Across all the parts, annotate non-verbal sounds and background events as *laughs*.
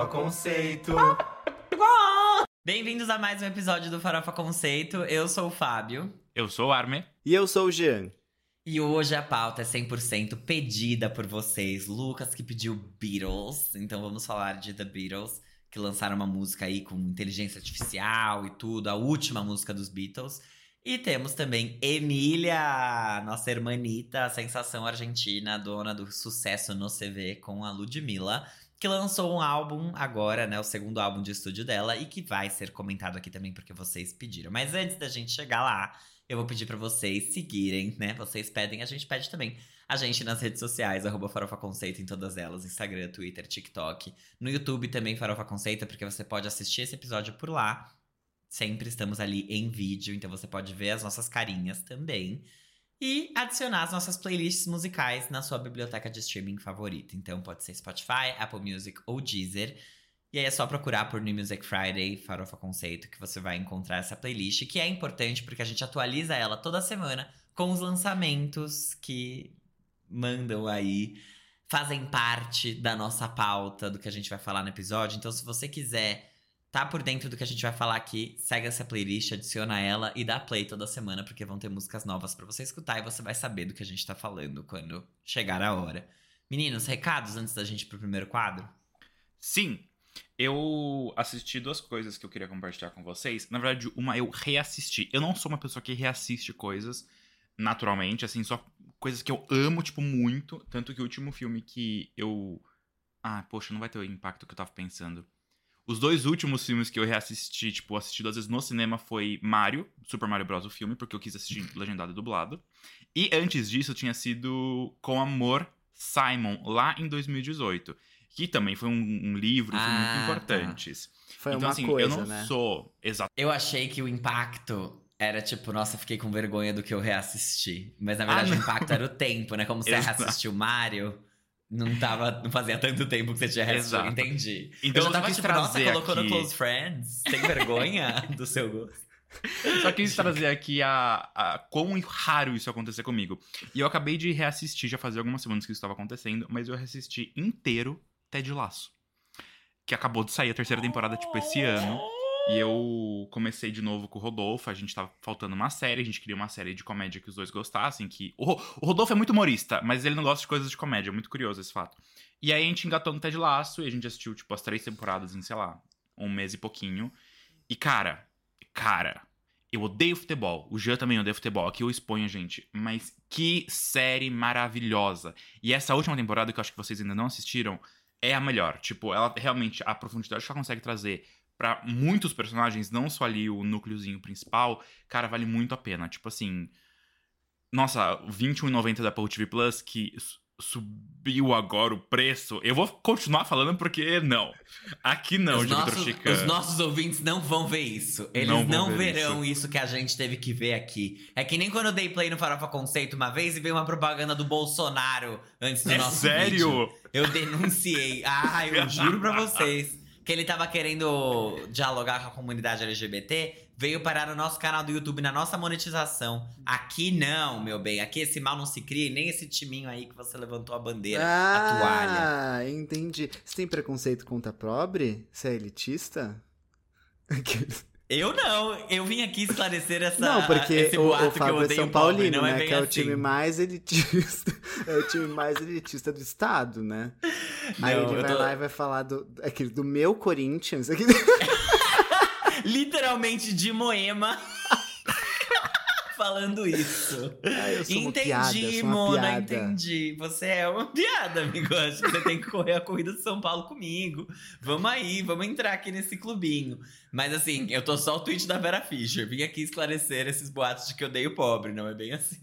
Farofa Conceito. Bem-vindos a mais um episódio do Farofa Conceito. Eu sou o Fábio. Eu sou o Arme. E eu sou o Jean. E hoje a pauta é 100% pedida por vocês. Lucas que pediu Beatles. Então vamos falar de The Beatles, que lançaram uma música aí com inteligência artificial e tudo, a última música dos Beatles. E temos também Emília, nossa hermanita, a sensação argentina, dona do sucesso no CV com a Ludmilla, que lançou um álbum agora, né, o segundo álbum de estúdio dela e que vai ser comentado aqui também porque vocês pediram. Mas antes da gente chegar lá, eu vou pedir para vocês seguirem, né? Vocês pedem, a gente pede também. A gente nas redes sociais, arroba Farofa Conceito em todas elas, Instagram, Twitter, TikTok. No YouTube também Farofa Conceito, porque você pode assistir esse episódio por lá. Sempre estamos ali em vídeo, então você pode ver as nossas carinhas também. E adicionar as nossas playlists musicais na sua biblioteca de streaming favorita. Então pode ser Spotify, Apple Music ou Deezer. E aí é só procurar por New Music Friday, Farofa Conceito, que você vai encontrar essa playlist, que é importante porque a gente atualiza ela toda semana com os lançamentos que mandam aí, fazem parte da nossa pauta, do que a gente vai falar no episódio. Então, se você quiser tá por dentro do que a gente vai falar aqui, segue essa playlist, adiciona ela e dá play toda semana, porque vão ter músicas novas para você escutar e você vai saber do que a gente tá falando quando chegar a hora. Meninos, recados antes da gente ir pro primeiro quadro? Sim, eu assisti duas coisas que eu queria compartilhar com vocês. Na verdade, uma eu reassisti. Eu não sou uma pessoa que reassiste coisas naturalmente, assim, só coisas que eu amo, tipo, muito. Tanto que o último filme que eu. Ah, poxa, não vai ter o impacto que eu tava pensando. Os dois últimos filmes que eu reassisti, tipo, assisti duas vezes no cinema foi Mario, Super Mario Bros. o filme, porque eu quis assistir legendado e dublado. E antes disso tinha sido Com Amor, Simon, lá em 2018. Que também foi um, um livro, Ah, foi muito tá. importantes. Foi então, uma assim, coisa, eu não né? sou exatamente. Eu achei que o impacto era tipo, nossa, fiquei com vergonha do que eu reassisti. Mas na verdade Ah, o impacto era o tempo, né? Como *laughs* você Exato. reassistiu Mario, não tava. Não fazia tanto tempo que você tinha reassistido. Entendi. Então eu já eu tava quis tipo, nossa, colocou no aqui- Close Friends. Tem vergonha *laughs* do seu gosto. Só quis trazer aqui a, a quão raro isso acontecer comigo. E eu acabei de reassistir, já fazia algumas semanas que isso estava acontecendo, mas eu reassisti inteiro Ted Laço. Que acabou de sair a terceira temporada, tipo, esse ano. E eu comecei de novo com o Rodolfo, a gente tava faltando uma série, a gente queria uma série de comédia que os dois gostassem, que... O, Ro- o Rodolfo é muito humorista, mas ele não gosta de coisas de comédia, é muito curioso esse fato. E aí a gente engatou no Ted Laço e a gente assistiu, tipo, as três temporadas em, sei lá, um mês e pouquinho. E, cara, cara, eu odeio futebol. O Jean também odeia futebol. Aqui eu exponho, gente. Mas que série maravilhosa. E essa última temporada, que eu acho que vocês ainda não assistiram, é a melhor. Tipo, ela realmente, a profundidade que ela consegue trazer pra muitos personagens, não só ali o núcleozinho principal, cara, vale muito a pena. Tipo assim. Nossa, R$ 21,90 da Apple TV Plus, que su- subiu agora o preço. Eu vou continuar falando porque não. Aqui não, os, nossos, Chica. os nossos ouvintes não vão ver isso. Eles Não não, ver verão isso. que a gente teve que ver aqui. É que nem quando eu dei play no Farofa Conceito uma vez e veio uma propaganda do Bolsonaro antes do É nosso sério? vídeo. Eu denunciei. Ah, eu juro pra vocês. Que ele tava querendo dialogar com a comunidade LGBT, veio parar no nosso canal do YouTube, na nossa monetização. Aqui não, meu bem. Aqui esse mal não se cria, e nem esse timinho aí que você levantou a bandeira, a toalha. Ah, entendi. Você tem preconceito contra pobre? Você é elitista? *laughs* Eu não, eu vim aqui esclarecer essa, não, porque esse o, boato o que eu Fábio é São pobre, Paulino, não é né? bem que é o assim. time mais elitista. É o time mais elitista do estado, né? Aí Não, ele eu vai tô- lá e vai falar do, aquele, do meu Corinthians. Aqui, *laughs* Literalmente de Moema falando isso. Ah, eu sou uma entendi, piada, uma Mona, piada. entendi. Você é uma *laughs* piada, amigo. Acho que você tem que correr a corrida de São Paulo comigo. Vamos aí, vamos entrar aqui nesse clubinho. Mas assim, eu tô só o tweet da Vera Fischer. Vim aqui esclarecer esses boatos de que eu odeio pobre, não é bem assim.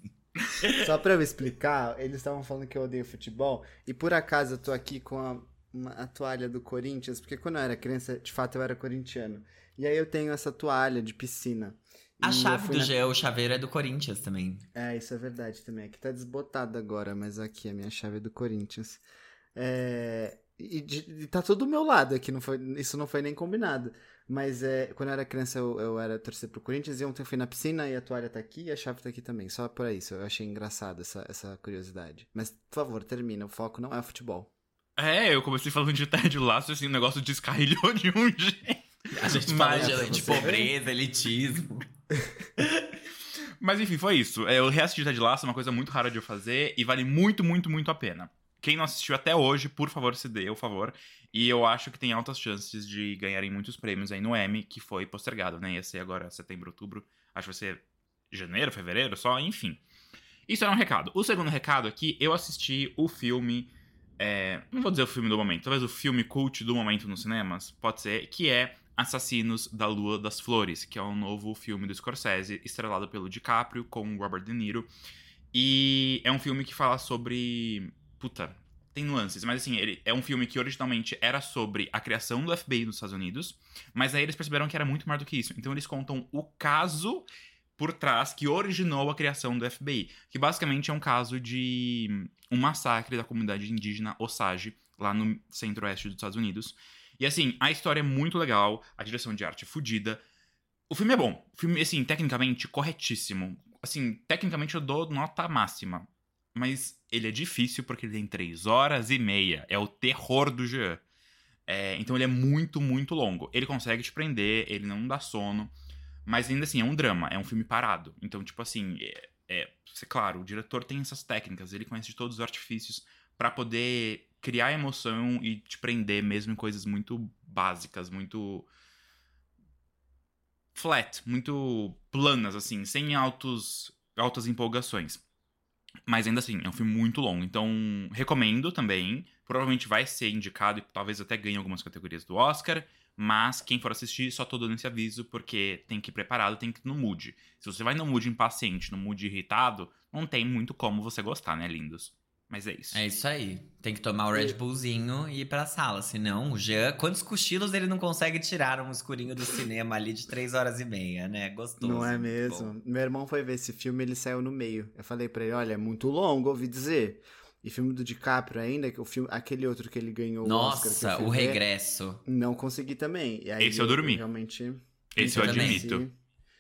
Só pra eu explicar, eles estavam falando que eu odeio futebol. E por acaso eu tô aqui com a, uma- a toalha do Corinthians, porque quando eu era criança, de fato eu era corintiano. E aí eu tenho essa toalha de piscina. A chave do na- G, o chaveiro é do Corinthians também. É, isso é verdade também. Aqui tá desbotado agora, mas aqui a minha chave é do Corinthians. É, E, de- e tá tudo do meu lado aqui, não foi, isso não foi nem combinado. Mas é, quando eu era criança, eu, eu era torcer pro Corinthians e ontem eu fui na piscina e a toalha tá aqui e a chave tá aqui também. Só por isso, eu achei engraçado essa, essa curiosidade. Mas, por favor, termina. O foco não é o futebol. É, eu comecei falando de Ted Lasso, assim, o negócio descarrilhou *laughs* de um jeito. A gente Mas- fala de, de pobreza, elitismo. Mas enfim, foi isso. É, Eu reassisti Ted Lasso, é uma coisa muito rara de eu fazer e vale muito, muito, muito a pena. Quem não assistiu até hoje, por favor, se dê o favor. E eu acho que tem altas chances de ganharem muitos prêmios aí no Emmy, que foi postergado, né? Ia ser agora setembro, outubro. Acho que vai ser janeiro, fevereiro, só, enfim. Isso era um recado. O segundo recado aqui, eu assisti o filme. é, não vou dizer o filme do momento, talvez o filme cult do momento nos cinemas, pode ser, que é Assassinos da Lua das Flores, que é um novo filme do Scorsese, estrelado pelo DiCaprio com Robert De Niro. E é um filme que fala sobre. Puta, tem nuances, mas assim, ele é um filme que originalmente era sobre a criação do FBI nos Estados Unidos, mas aí eles perceberam que era muito mais do que isso. Então eles contam o caso por trás que originou a criação do FBI, que basicamente é um caso de um massacre da comunidade indígena Osage, lá no centro-oeste dos Estados Unidos. E assim, a história é muito legal, a direção de arte é fodida. O filme é bom. O filme, assim, tecnicamente, corretíssimo. Assim, tecnicamente eu dou nota máxima. Mas ele é difícil porque ele tem três horas e meia. É o terror do Jean. É, então ele é muito, muito longo. Ele consegue te prender, ele não dá sono. Mas ainda assim, é um drama, é um filme parado. Então, tipo assim, é, é claro, o diretor tem essas técnicas, ele conhece de todos os artifícios pra poder criar emoção e te prender mesmo em coisas muito básicas, muito flat, muito planas assim, sem altos altas empolgações. Mas ainda assim, é um filme muito longo, então recomendo também. Provavelmente vai ser indicado e talvez até ganhe algumas categorias do Oscar. Mas quem for assistir, só tô dando esse aviso porque tem que ir preparado, tem que ir no mood. Se você vai no mood impaciente, no mood irritado, não tem muito como você gostar, né, lindos? Mas é isso. É isso aí. Tem que tomar o Red Bullzinho e ir pra sala. Senão, o Jean, quantos cochilos ele não consegue tirar um escurinho do cinema ali de três horas e meia, né? Gostoso. Não é mesmo? bom. Meu irmão foi ver esse filme ele saiu no meio. Eu falei pra ele, olha, é muito longo, ouvi dizer. E filme do DiCaprio ainda, que o filme, aquele outro que ele ganhou o Oscar. eu Nossa, o ver, regresso. Não consegui também. E aí Esse eu dormi. Realmente. Esse eu Eu também. admito.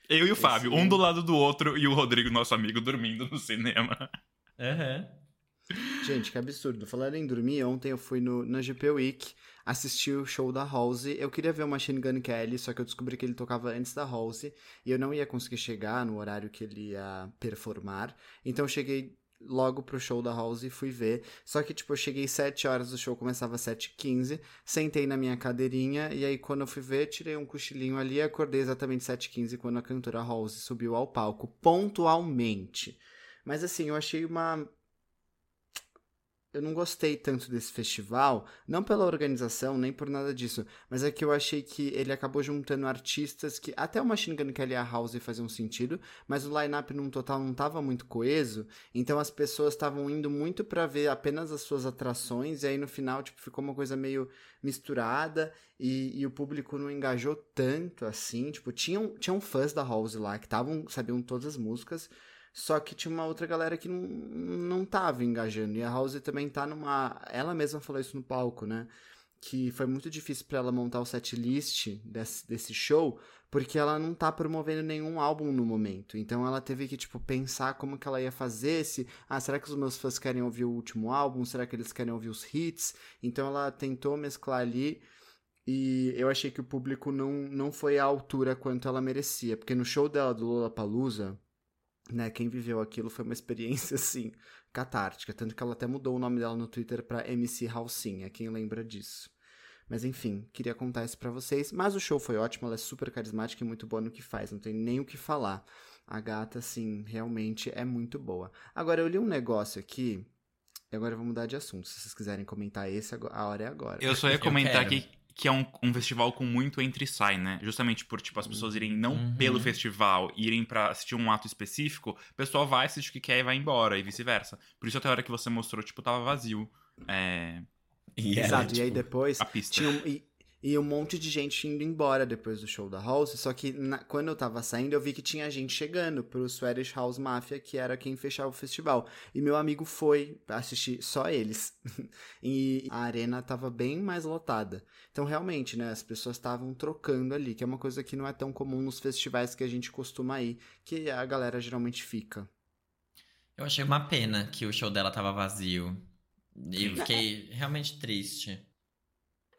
Eu e o Fábio, Esse- um do lado do outro, e o Rodrigo, nosso amigo, dormindo no cinema. Aham. Gente, que absurdo. Falando em dormir, ontem eu fui no, na GP Week, assisti o show da Halsey. Eu queria ver o Machine Gun Kelly, só que eu descobri que ele tocava antes da Halsey. E eu não ia conseguir chegar no horário que ele ia performar. Então eu cheguei logo pro show da Halsey e fui ver. Só que, tipo, eu cheguei 7 horas, o show começava às 7h15. Sentei na minha cadeirinha e aí quando eu fui ver, tirei um cochilinho ali acordei exatamente 7h15 quando a cantora Halsey subiu ao palco, pontualmente. Mas assim, eu achei uma eu não gostei tanto desse festival, não pela organização, nem por nada disso, mas é que eu achei que ele acabou juntando artistas que até o Machine Gun Kelly e a House faziam sentido, mas o line-up num total não tava muito coeso, então as pessoas estavam indo muito pra ver apenas as suas atrações, e aí no final, tipo, ficou uma coisa meio misturada, e, e o público não engajou tanto assim, tipo, tinham, tinham fãs da House lá, que tavam, sabiam todas as músicas, só que tinha uma outra galera que não, não tava engajando. E a House também tá numa. Ela mesma falou isso no palco, né? Que foi muito difícil para ela montar o setlist desse, desse show, porque ela não tá promovendo nenhum álbum no momento. Então ela teve que, tipo, pensar como que ela ia fazer esse. Ah, será que os meus fãs querem ouvir o último álbum? Será que eles querem ouvir os hits? Então ela tentou mesclar ali. E eu achei que o público não, não foi à altura quanto ela merecia. Porque no show dela do Lollapalooza, né, quem viveu aquilo foi uma experiência, *laughs* assim, catártica. Tanto que ela até mudou o nome dela no Twitter pra MC Halcinha, quem lembra disso. Mas enfim, queria contar isso pra vocês. Mas o show foi ótimo, ela é super carismática e muito boa no que faz, não tem nem o que falar. A gata, assim, realmente é muito boa. Agora, eu li um negócio aqui, e agora eu vou mudar de assunto. Se vocês quiserem comentar esse, a hora é agora. Eu só ia Eu comentar que, que é um, um festival com muito entre e sai, né? Justamente por, tipo, as pessoas irem não Uhum. pelo festival, irem pra assistir um ato específico, o pessoal vai, assistir o que quer e vai embora, e vice-versa. Por isso até a hora que você mostrou, tipo, tava vazio é, E era, Exato, e aí tipo, depois a pista. tinha um, e, e um monte de gente indo embora depois do show da House, só que na- quando eu tava saindo eu vi que tinha gente chegando pro Swedish House Mafia, que era quem fechava o festival. E meu amigo foi assistir só eles. *laughs* e a arena tava bem mais lotada. Então realmente, né, as pessoas estavam trocando ali, que é uma coisa que não é tão comum nos festivais que a gente costuma ir, que a galera geralmente fica. Eu achei uma pena que o show dela tava vazio. E eu fiquei realmente triste.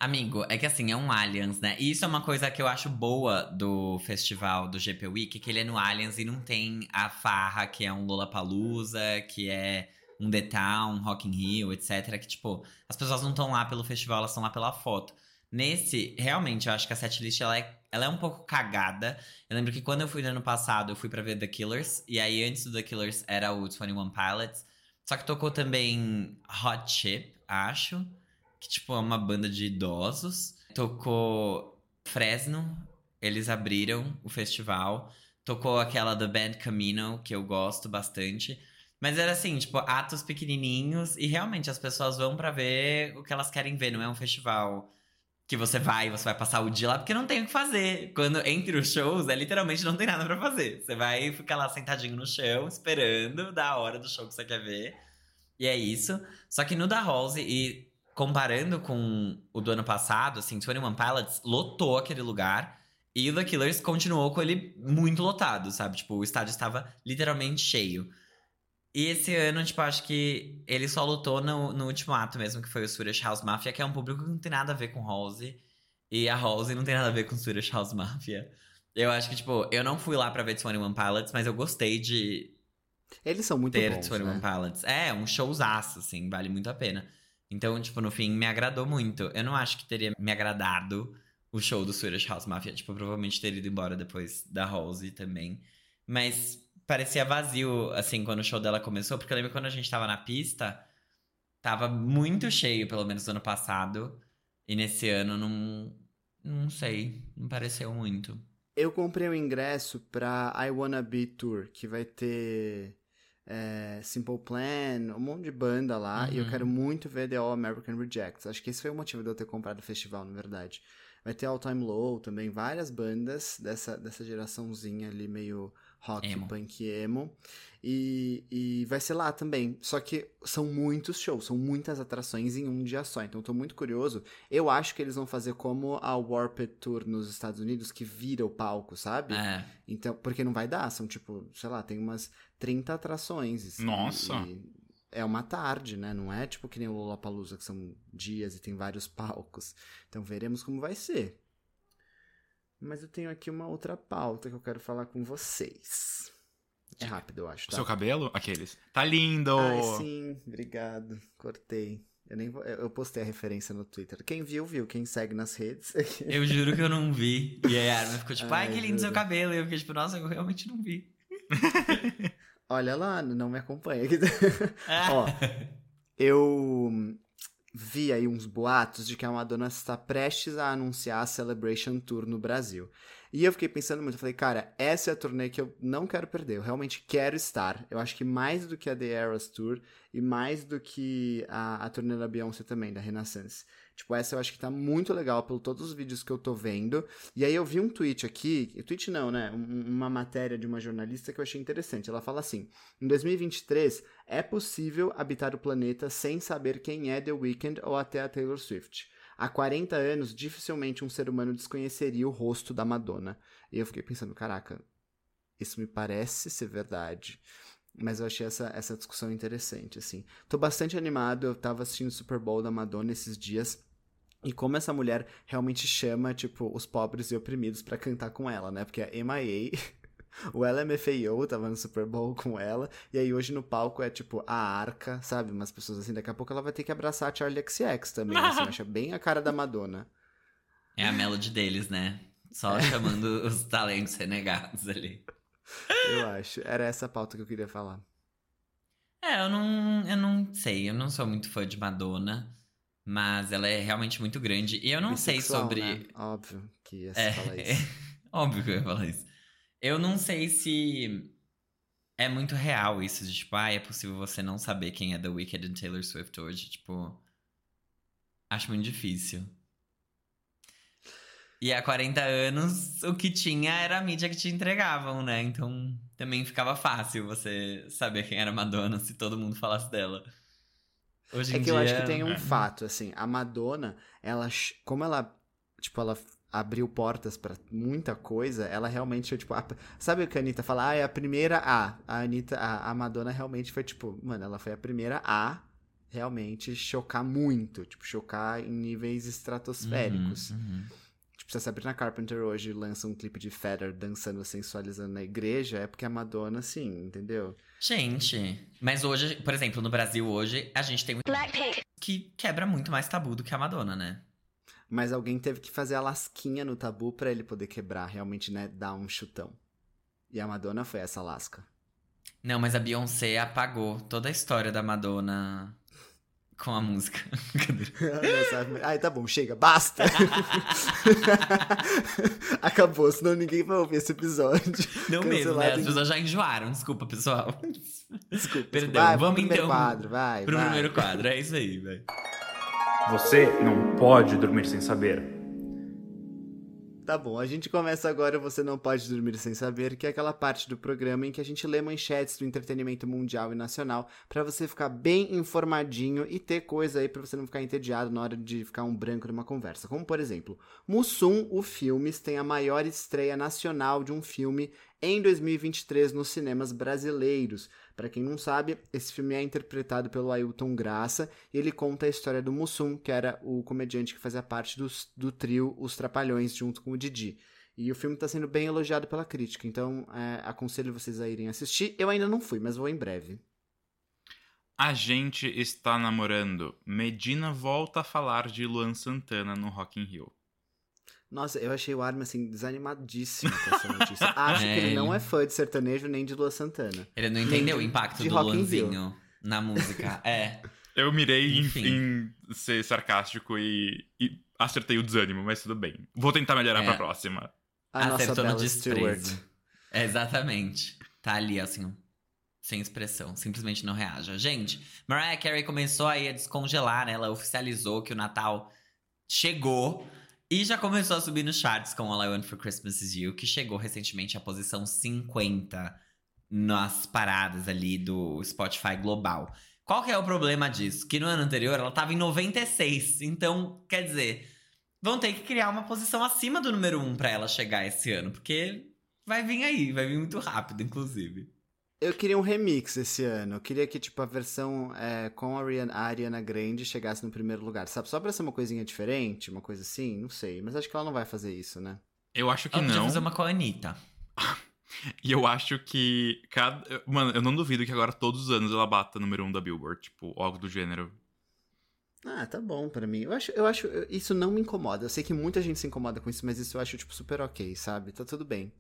Amigo, é que assim, é um Aliens, né? E isso é uma coisa que eu acho boa do festival do GP Week, que ele é no Aliens e não tem a farra, que é um Lollapalooza, que é um The Town, Rock in Rio, etc. Que, tipo, as pessoas não estão lá pelo festival, elas estão lá pela foto. Nesse, realmente, eu acho que a setlist, ela é, ela é um pouco cagada. Eu lembro que quando eu fui no ano passado, eu fui para ver The Killers. E aí, antes do The Killers, era o 21 Pilots. Só que tocou também Hot Chip, acho que tipo é uma banda de idosos. Tocou Fresno, eles abriram o festival. Tocou aquela da Band Camino, que eu gosto bastante. Mas era assim, tipo, atos pequenininhos e realmente as pessoas vão para ver o que elas querem ver, não é um festival que você vai, você vai passar o dia lá porque não tem o que fazer. Quando entre os shows, é literalmente não tem nada para fazer. Você vai ficar lá sentadinho no chão, esperando da hora do show que você quer ver. E é isso. Só que no da Rose e comparando com o do ano passado, assim, 21 Pilots lotou aquele lugar. E o The Killers continuou com ele muito lotado, sabe? Tipo, o estádio estava literalmente cheio. E esse ano, tipo, acho que ele só lutou no, no último ato mesmo, que foi o Swedish House Mafia, que é um público que não tem nada a ver com Halsey. E a Halsey não tem nada a ver com Swedish House Mafia. Eu acho que, tipo, eu não fui lá pra ver 21 Pilots, mas eu gostei de. Eles são muito ter bons, 21 né? Pilots. É, um showzaço, assim, vale muito a pena. Então, tipo, no fim, me agradou muito. Eu não acho que teria me agradado o show do Swedish House Mafia. Tipo, provavelmente teria ido embora depois da Halsey também. Mas parecia vazio, assim, quando o show dela começou. Porque eu lembro quando a gente tava na pista, tava muito cheio, pelo menos no ano passado. E nesse ano, não... Não sei. Não pareceu muito. Eu comprei o ingresso pra I Wanna Be Tour, que vai ter é, Simple Plan, um monte de banda lá, Uhum. e eu quero muito ver The All American Rejects. Acho que esse foi o motivo de eu ter comprado o festival, na verdade. Vai ter All Time Low também, várias bandas dessa, dessa geraçãozinha ali, meio rock, Emo. punk emo. E, e vai ser lá também. Só que são muitos shows, são muitas atrações em um dia só. Então eu tô muito curioso. Eu acho que eles vão fazer como a Warped Tour nos Estados Unidos, que vira o palco, sabe? É. Então, porque não vai dar, são tipo, sei lá, tem umas 30 atrações. e- Nossa! e é uma tarde, né? Não é tipo que nem o Lollapalooza, que são dias e tem vários palcos. Então veremos como vai ser. Mas eu tenho aqui uma outra pauta que eu quero falar com vocês. É rápido, eu acho, O tá? seu cabelo? Aqueles. Tá lindo! Ai, sim, obrigado. Cortei. Eu nem vou- eu postei a referência no Twitter. Quem viu, viu. Quem segue nas redes. *laughs* Eu juro que eu não vi. E aí a Arma ficou tipo, ai, Ai, que lindo seu cabelo. E eu fiquei tipo, nossa, eu realmente não vi. *laughs* Olha lá, não me acompanha. *laughs* Ó, eu vi aí uns boatos de que a Madonna está prestes a anunciar a Celebration Tour no Brasil. E eu fiquei pensando muito, eu falei, cara, essa é a turnê que eu não quero perder, eu realmente quero estar. Eu acho que mais do que a The Eras Tour e mais do que a, a turnê da Beyoncé também, da Renaissance. Tipo, essa eu acho que tá muito legal pelo todos os vídeos que eu tô vendo. E aí eu vi um tweet aqui, tweet não, né? Um- uma matéria de uma jornalista que eu achei interessante. Ela fala assim: em 2023 é possível habitar o planeta sem saber quem é The Weeknd ou até a Taylor Swift. Há 40 anos, dificilmente um ser humano desconheceria o rosto da Madonna. E eu fiquei pensando, caraca, isso me parece ser verdade. Mas eu achei essa, essa discussão interessante, assim. Tô bastante animado, eu tava assistindo o Super Bowl da Madonna esses dias. E como essa mulher realmente chama, tipo, os pobres e oprimidos pra cantar com ela, né? Porque a MIA, *laughs* o LMFAO tava no Super Bowl com ela, e aí hoje no palco é, tipo, a Arca, sabe? Umas pessoas assim, daqui a pouco ela vai ter que abraçar a Charlie XX também, assim, *laughs* acha bem a cara da Madonna. É a melody deles, né? Só chamando os talentos renegados ali. Eu acho. Era essa a pauta que eu queria falar. É, eu não, eu não sei, eu não sou muito fã de Madonna, mas ela é realmente muito grande. E eu não sei Bissexual, sobre. né? Óbvio que ia É, falar *laughs* isso. óbvio que eu ia falar isso. Eu não sei se é muito real isso de tipo, ah, é possível você não saber quem é The Wicked e Taylor Swift hoje. Tipo, acho muito difícil. E há 40 anos, o que tinha era a mídia que te entregavam, né? Então também ficava fácil você saber quem era Madonna se todo mundo falasse dela. Hoje É que eu dia, acho que tem um é. fato, assim, a Madonna, ela, como ela, tipo, ela abriu portas pra muita coisa, ela realmente, tipo, a- sabe o que a Anitta fala? Ah, é a primeira A. A Anitta, a, a Madonna realmente foi, tipo, mano, ela foi a primeira A realmente chocar muito. Tipo, chocar em níveis estratosféricos. Uhum, uhum. Tipo, se a Sabrina Carpenter hoje lança um clipe de Feather dançando, sensualizando na igreja, é porque a Madonna, sim, entendeu? Gente, mas hoje, por exemplo, no Brasil hoje, a gente tem um Blackpink. que quebra muito mais tabu do que a Madonna, né? Mas alguém teve que fazer a lasquinha no tabu pra ele poder quebrar, realmente, né? Dar um chutão. E a Madonna foi essa lasca. Não, mas a Beyoncé apagou toda a história da Madonna com a música. *laughs* Ai, tá bom, chega, basta! *laughs* Acabou, senão ninguém vai ouvir esse episódio. Não mesmo, né? As pessoas já enjoaram, desculpa, pessoal. Desculpa, Perdão. Vai, pro vamos primeiro então quadro, vai, Pro vai. primeiro quadro, é isso aí, velho. Você não pode dormir sem saber. Tá bom, a gente começa agora Você Não Pode Dormir Sem Saber, que é aquela parte do programa em que a gente lê manchetes do entretenimento mundial e nacional pra você ficar bem informadinho e ter coisa aí pra você não ficar entediado na hora de ficar um branco numa conversa. Como, por exemplo, Mussum, o Filmes, tem a maior estreia nacional de um filme em 2023 nos cinemas brasileiros. Pra quem não sabe, esse filme é interpretado pelo Ailton Graça e ele conta a história do Mussum, que era o comediante que fazia parte do trio Os Trapalhões, junto com o Didi. E o filme tá sendo bem elogiado pela crítica, então é, aconselho vocês a irem assistir. Eu ainda não fui, mas vou em breve. A gente está namorando. Medina volta a falar de Luan Santana no Rock in Rio. Nossa, eu achei o Armin, assim, desanimadíssimo com essa notícia. *laughs* Acho É, que ele não ele- é fã de sertanejo nem de Lua Santana. Ele não entendeu o impacto de do. Luanzinho na música. *laughs* É. Eu mirei em, Enfim. em ser sarcástico e, e acertei o desânimo, mas tudo bem. Vou tentar melhorar É. pra próxima. A nossa Acertou no desprezo. Stewart. É, exatamente. Tá ali, assim, sem expressão. Simplesmente não reaja. Gente, Mariah Carey começou aí a descongelar, né? Ela oficializou que o Natal chegou. E já começou a subir nos charts com All I Want For Christmas Is You, que chegou recentemente à posição 50 nas paradas ali do Spotify global. Qual que é o problema disso? Que no ano anterior ela tava em 96. Então, quer dizer, vão ter que criar uma posição acima do número 1 pra ela chegar esse ano, porque vai vir aí, vai vir muito rápido, inclusive. Eu queria um remix esse ano. Eu queria que, tipo, a versão é, com a Ariana, a Ariana Grande chegasse no primeiro lugar, sabe? Só pra ser uma coisinha diferente, uma coisa assim, não sei. Mas acho que ela não vai fazer isso, né? Eu acho que Ela não. fazer uma com a Anitta. *laughs* E eu acho que cada. Mano, eu não duvido que agora todos os anos ela bata número um da Billboard, tipo, algo do gênero. Ah, tá bom pra mim. Eu acho, eu acho, eu- isso não me incomoda. Eu sei que muita gente se incomoda com isso, mas isso eu acho, tipo, super ok, sabe? Tá tudo bem.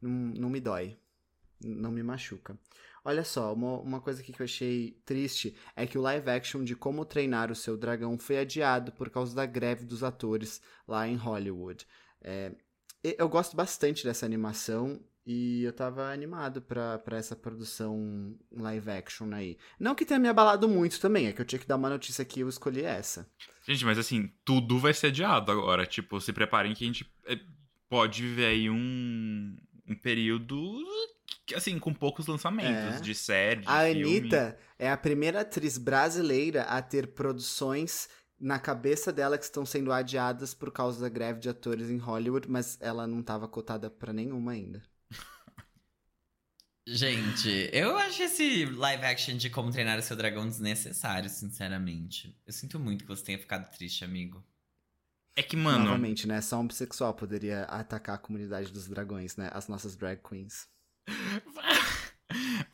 Não, não me dói. Não me machuca. Olha só, uma, uma coisa aqui que eu achei triste é que o live action de Como Treinar o Seu Dragão foi adiado por causa da greve dos atores lá em Hollywood. É, eu gosto bastante dessa animação e eu tava animado pra, essa produção live action aí. Não que tenha me abalado muito também, é que eu tinha que dar uma notícia aqui eu escolhi essa. Gente, mas assim, tudo vai ser adiado agora. Tipo, se preparem que a gente é, pode viver aí um, um período, assim, com poucos lançamentos É. de série, de A filme. Anitta é a primeira atriz brasileira a ter produções na cabeça dela que estão sendo adiadas por causa da greve de atores em Hollywood, mas ela não estava cotada pra nenhuma ainda. *laughs* Gente, eu acho esse live action de Como Treinar o Seu Dragão desnecessário, sinceramente. Eu sinto muito que você tenha ficado triste, amigo. É que, mano, Novamente, né? Só um bissexual poderia atacar a comunidade dos dragões, né? As nossas drag queens.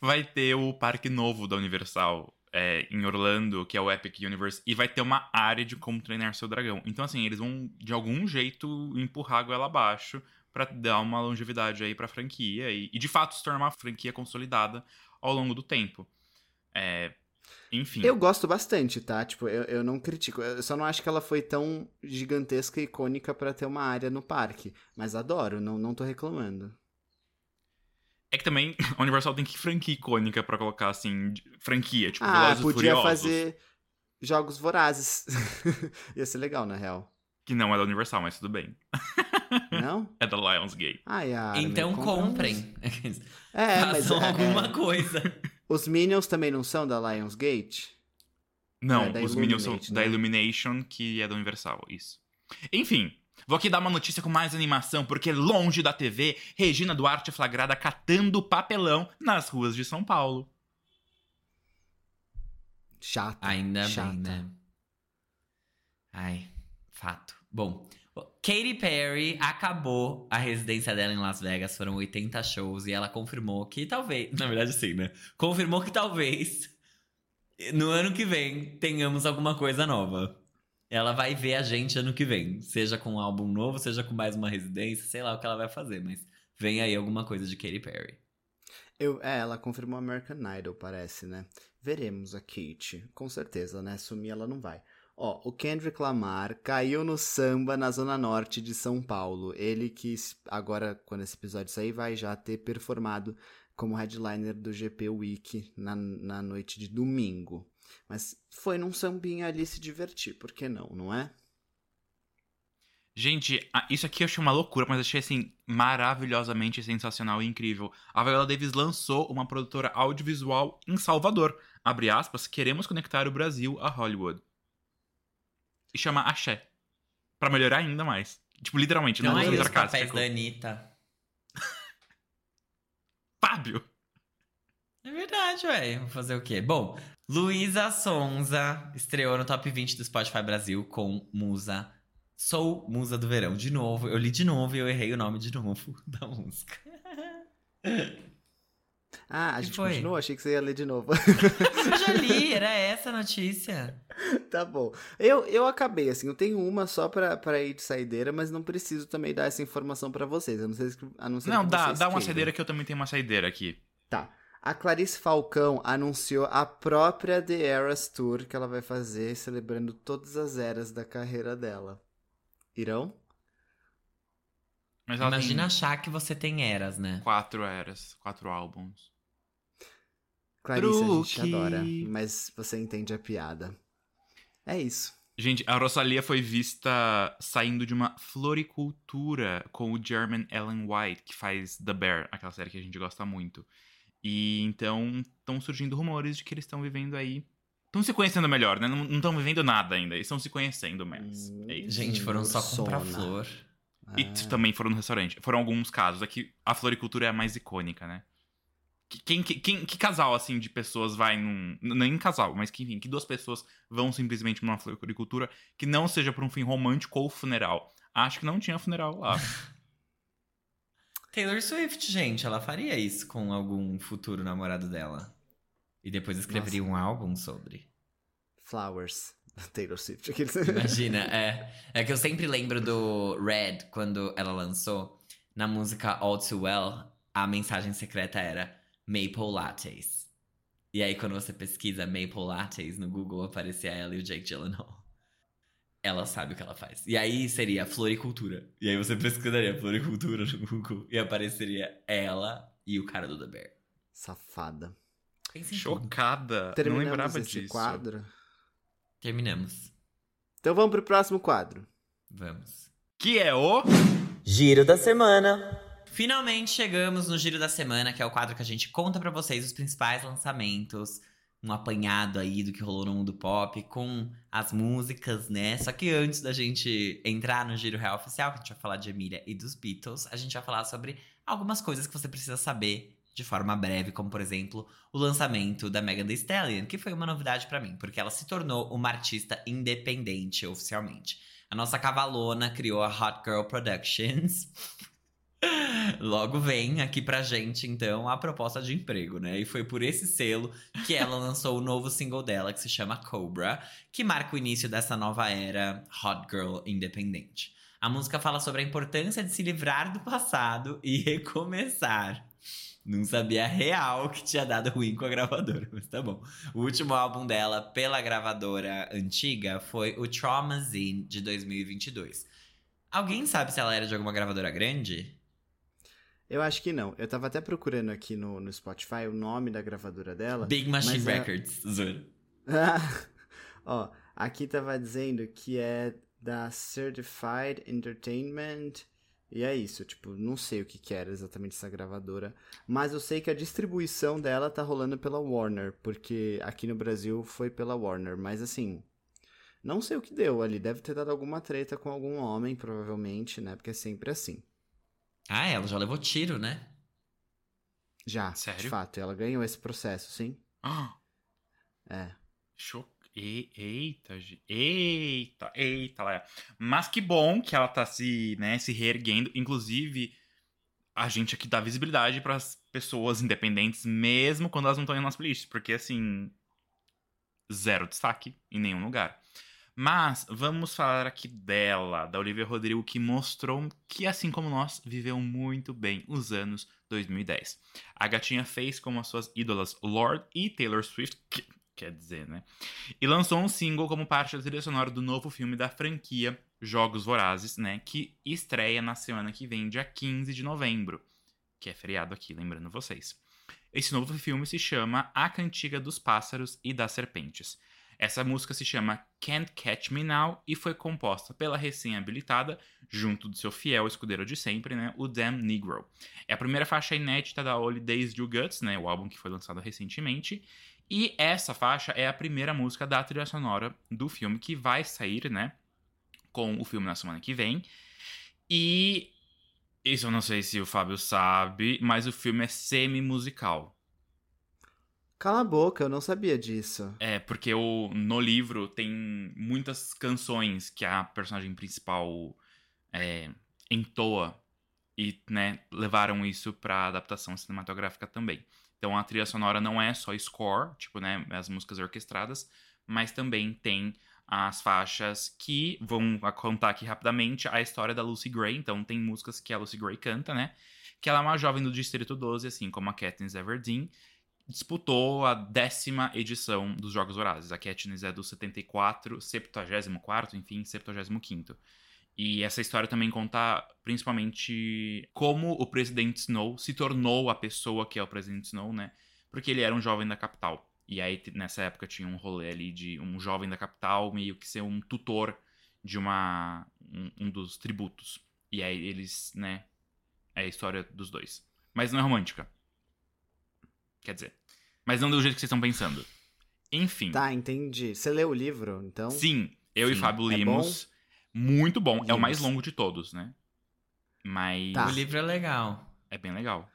Vai ter o parque novo da Universal é, em Orlando, que é o Epic Universe, e vai ter uma área de como treinar seu dragão. Então, assim, eles vão, de algum jeito, empurrar a goela abaixo pra dar uma longevidade aí pra franquia e, e, de fato, se tornar uma franquia consolidada ao longo do tempo. É, enfim. Eu gosto bastante, tá? Tipo, eu, eu não critico. Eu só não acho que ela foi tão gigantesca e icônica pra ter uma área no parque. Mas adoro, não, não tô reclamando. É que também a Universal tem que franquia icônica pra colocar, assim, franquia, tipo, Ah, Velozes podia Furiosos, fazer jogos vorazes. *laughs* Ia ser legal, na real. que não é da Universal, mas tudo bem. *laughs* Não? É da Lionsgate. Ai, então uns- *laughs* comprem. É, mas Façam é, alguma é, coisa. os Minions também não são da Lionsgate? Não, É, os Minions são Illuminate, da né? Illumination, que é da Universal, isso. Enfim, vou aqui dar uma notícia com mais animação, porque longe da TV, Regina Duarte é flagrada catando papelão nas ruas de São Paulo. Chata. Ainda chata. bem, né? Ai, fato. Bom, Katy Perry acabou a residência dela em Las Vegas, foram 80 shows, e ela confirmou que talvez. Na verdade, sim, né? Confirmou que talvez no ano que vem tenhamos alguma coisa nova. Ela vai ver a gente ano que vem, seja com um álbum novo, seja com mais uma residência, sei lá o que ela vai fazer, mas vem aí alguma coisa de Katy Perry. Eu, é, ela confirmou American Idol, parece, né? Veremos a Kate. Com certeza, né? Sumir ela não vai. Ó, o Kendrick Lamar caiu no samba na zona norte de São Paulo. Ele que agora, quando esse episódio sair, vai já ter performado como headliner do GP Week na, na noite de domingo. Mas foi num sambinha ali se divertir, por que não, não é? Gente, isso aqui eu achei uma loucura, mas achei assim maravilhosamente sensacional e incrível. A Viola Davis lançou uma produtora audiovisual em Salvador. Abre aspas, queremos conectar o Brasil a Hollywood. E chama Axé. Pra melhorar ainda mais. Tipo, literalmente, não aí é os sarcástico. papéis da Anitta. *laughs* Fábio! É verdade, ué. Vou fazer o quê? Bom, Luísa Sonza estreou no Top 20 do Spotify Brasil com Musa. Sou Musa do Verão. De novo, eu li de novo e eu errei o nome de novo *laughs* da música. Ah, a Que gente foi? continuou? Achei que você ia ler de novo. *laughs* Eu já li, era essa a notícia. *laughs* tá bom. Eu, eu acabei, assim, eu tenho uma só pra, pra ir de saideira, mas não preciso também dar essa informação pra vocês. A não ser que, a não ser Não, que dá, vocês dá uma queiram. saideira que eu também tenho uma saideira aqui. Tá. A Clarice Falcão anunciou a própria The Eras Tour que ela vai fazer, celebrando todas as eras da carreira dela. Irão? Imagina tem achar que você tem eras, né? quatro eras, quatro álbuns. Clarice, a gente Truque. adora, mas você entende a piada. É isso. Gente, a Rosalia foi vista saindo de uma floricultura com o German Ellen White, que faz The Bear, aquela série que a gente gosta muito. E então estão surgindo rumores de que eles estão vivendo aí. Estão se conhecendo melhor, né? Não estão vivendo nada ainda, eles estão se conhecendo mais. É isso. Gente, foram só comprar flor. E Ah. também foram no restaurante. Foram alguns casos. Aqui a floricultura é a mais icônica, né? Que- Quem, que- quem, que casal, assim, de pessoas vai num. Nem casal, mas que, enfim, que duas pessoas vão simplesmente numa floricultura que não seja por um fim romântico ou funeral. Acho que não tinha funeral lá. *laughs* Taylor Swift, gente, ela faria isso com algum futuro namorado dela. E depois escreveria um álbum sobre. Flowers. Taylor Swift. Aqueles... *laughs* Imagina, é. É que eu sempre lembro do Red, quando ela lançou, na música All Too Well, a mensagem secreta era Maple Lattes. E aí, quando você pesquisa Maple Lattes no Google, aparecia ela e o Jake Gyllenhaal. Ela sabe o que ela faz. E aí seria floricultura. E aí você pesquisaria floricultura no Google e apareceria ela e o cara do The Bear. Safada. Chocada. não Terminamos lembrava esse disso. quadro. Terminamos. Então vamos pro próximo quadro. Vamos. Que é o. Giro da semana. Finalmente chegamos no Giro da Semana, que é o quadro que a gente conta pra vocês os principais lançamentos, um apanhado aí do que rolou no mundo pop, com as músicas, né? Só que antes da gente entrar no Giro Real Oficial, que a gente vai falar de Emília e dos Beatles, a gente vai falar sobre algumas coisas que você precisa saber de forma breve, como por exemplo, o lançamento da Megan Thee Stallion, que foi uma novidade pra mim, porque ela se tornou uma artista independente oficialmente. A nossa cavalona criou a Hot Girl Productions. Logo vem aqui pra gente, então, a proposta de emprego, né? E foi por esse selo que ela lançou o novo single dela, que se chama Cobra, que marca o início dessa nova era Hot Girl independente. A música fala sobre a importância de se livrar do passado e recomeçar. Não sabia real que tinha dado ruim com a gravadora, mas tá bom. O último álbum dela pela gravadora antiga foi o Traumazine de 2022. Alguém sabe se ela era de alguma gravadora grande? Eu acho que não. Eu tava até procurando aqui no, no Spotify o nome da gravadora dela. Big Machine é- Records, zoeira. *laughs* Ó, aqui tava dizendo que é da Certified Entertainment. E é isso, tipo, não sei o que, que era exatamente essa gravadora. Mas eu sei que a distribuição dela tá rolando pela Warner, porque aqui no Brasil foi pela Warner. Mas assim, não sei o que deu ali. Deve ter dado alguma treta com algum homem, provavelmente, né? Porque é sempre assim. Ah, ela já levou tiro, né? Já, de Sério? fato, ela ganhou esse processo, sim. Ah, É. Cho... E- Eita, eita, eita, lá. Mas que bom que ela tá se, né, se reerguendo. Inclusive, a gente aqui dá visibilidade pras pessoas independentes, mesmo quando elas não estão em nossa playlist. Porque, assim, zero destaque em nenhum lugar. Mas vamos falar aqui dela, da Olivia Rodrigo, que mostrou que, assim como nós, viveu muito bem os anos 2010. A gatinha fez como as suas ídolas Lord e Taylor Swift, que- quer dizer, né? E lançou um single como parte da trilha sonora do novo filme da franquia Jogos Vorazes, né? Que estreia na semana que vem, dia 15 de novembro, que é feriado aqui, lembrando vocês. Esse novo filme se chama A Cantiga dos Pássaros e das Serpentes. Essa música se chama Can't Catch Me Now e foi composta pela recém-habilitada, junto do seu fiel escudeiro de sempre, né, o Damn Negro. É a primeira faixa inédita da Holidays Do Guts, né, o álbum que foi lançado recentemente. E essa faixa é a primeira música da trilha sonora do filme que vai sair, né, com o filme na semana que vem. E isso eu não sei se o Fábio sabe, mas o filme é semi-musical. Cala a boca, eu não sabia disso. É, porque o, no livro tem muitas canções que a personagem principal é, entoa e, né, levaram isso pra adaptação cinematográfica também. Então a trilha sonora não é só score, tipo, né, as músicas orquestradas, mas também tem as faixas que vão contar aqui rapidamente a história da Lucy Gray. Então tem músicas que a Lucy Gray canta, né? Que ela é uma jovem do Distrito 12, assim como a Katniss Everdeen disputou a décima edição dos Jogos Vorazes. A Katniss é do 74, 74, enfim, 75. E essa história também conta principalmente como o presidente Snow se tornou a pessoa que é o presidente Snow, né? Porque ele era um jovem da capital. E aí, nessa época, tinha um rolê ali de um jovem da capital meio que ser um tutor de uma um, um dos tributos. E aí eles, né? É a história dos dois. Mas não é romântica. Quer dizer. Mas não do jeito que vocês estão pensando. Enfim. Tá, entendi. Você leu o livro, então? Sim, eu e Sim. Fábio É limos. Muito bom. É o mais Limos. longo de todos, né? Mas Tá. O livro é legal. é bem legal.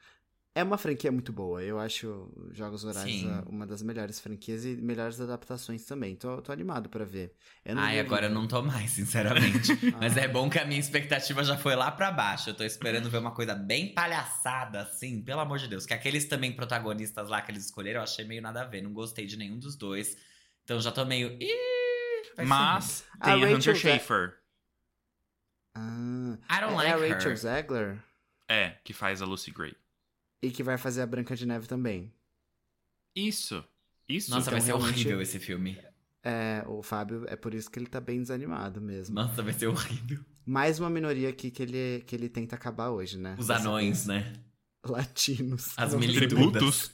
É uma franquia muito boa. Eu acho Jogos Vorazes a- uma das melhores franquias e melhores adaptações também. Tô, tô animado pra ver. Eu não Ai, agora eu não tô mais, sinceramente. *laughs* Mas Ah. é bom que a minha expectativa já foi lá pra baixo. Eu tô esperando ver uma coisa bem palhaçada, assim, pelo amor de Deus. Que aqueles também protagonistas lá que eles escolheram, eu achei meio nada a ver. Não gostei de nenhum dos dois. Então já tô meio. Ih, Mas A tem a, Rachel Hunter Za- Schaefer. Ah. I don't é like a her. Rachel Zegler É, que faz a Lucy Gray. E que vai fazer a Branca de Neve também. Isso. Isso. Nossa, Então, vai ser horrível esse filme. É, o Fábio, é por isso que ele tá bem desanimado mesmo. Nossa, vai ser horrível. Mais uma minoria aqui que ele, que ele tenta acabar hoje, né? Os anões, né? Latinos. As Não, militudas. Tributos.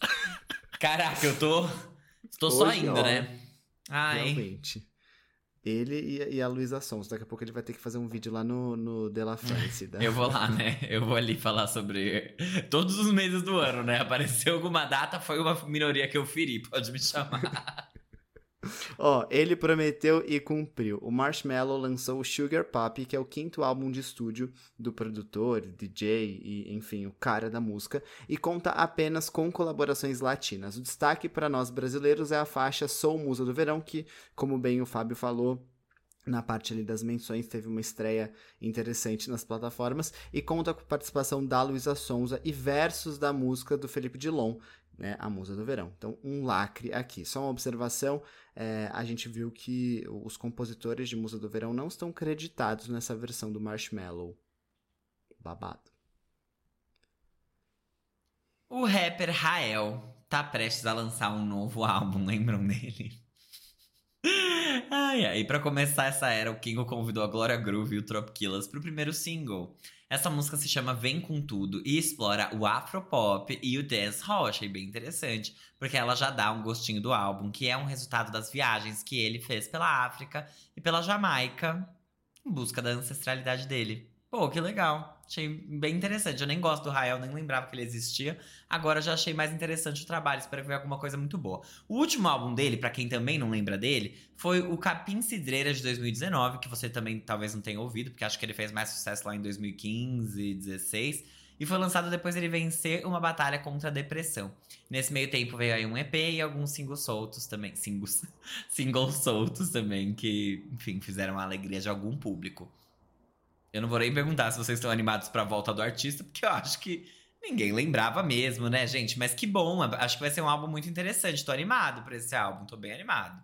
Caraca, eu tô. Tô só indo, ó, né? Ai. Realmente. Ele e, e a Luísa Sons. Daqui a pouco ele vai ter que fazer um vídeo lá no, no De La France. da- *laughs* Eu vou lá, né? Eu vou ali falar sobre todos os meses do ano, né? Apareceu alguma data, foi uma minoria que eu feri, pode me chamar. *laughs* Ó, ele prometeu e cumpriu. O Marshmello lançou o Sugar Pop, que é o quinto álbum de estúdio do produtor, DJ e, enfim, o cara da música, e conta apenas com colaborações latinas. O destaque para nós brasileiros é a faixa Sou Musa do Verão, que, como bem o Fábio falou, na parte ali das menções, teve uma estreia interessante nas plataformas e conta com participação da Luísa Sonza e versos da música do Felipe Dilon, né, a Musa do Verão. Então, um lacre aqui. Só uma observação, é, a gente viu que os compositores de Musa do Verão não estão creditados nessa versão do Marshmallow. Babado. O rapper Rael tá prestes a lançar um novo álbum, *laughs* lembram dele? Ai, ai, pra começar essa era, o Kingo convidou a Glória Groove e o Trop Killers pro primeiro single. Essa música se chama Vem Com Tudo e explora o afropop e o dance hall. Achei bem interessante, porque ela já dá um gostinho do álbum, que é um resultado das viagens que ele fez pela África e pela Jamaica, em busca da ancestralidade dele. Pô, que legal. Achei bem interessante. Eu nem gosto do Rael, nem lembrava que ele existia. Agora já achei mais interessante o trabalho. Espero ver alguma coisa muito boa. O último álbum dele, pra quem também não lembra dele, foi o Capim Cidreira de 2019, que você também talvez não tenha ouvido, porque acho que ele fez mais sucesso lá em 2015, 2016. E foi lançado depois dele vencer uma batalha contra a depressão. Nesse meio tempo veio aí um EP e alguns singles soltos também. Singles, *laughs* singles soltos também, que, enfim, fizeram a alegria de algum público. Eu não vou nem perguntar se vocês estão animados pra volta do artista, porque eu acho que ninguém lembrava mesmo, né, gente? Mas que bom, acho que vai ser um álbum muito interessante. Tô animado pra esse álbum, tô bem animado.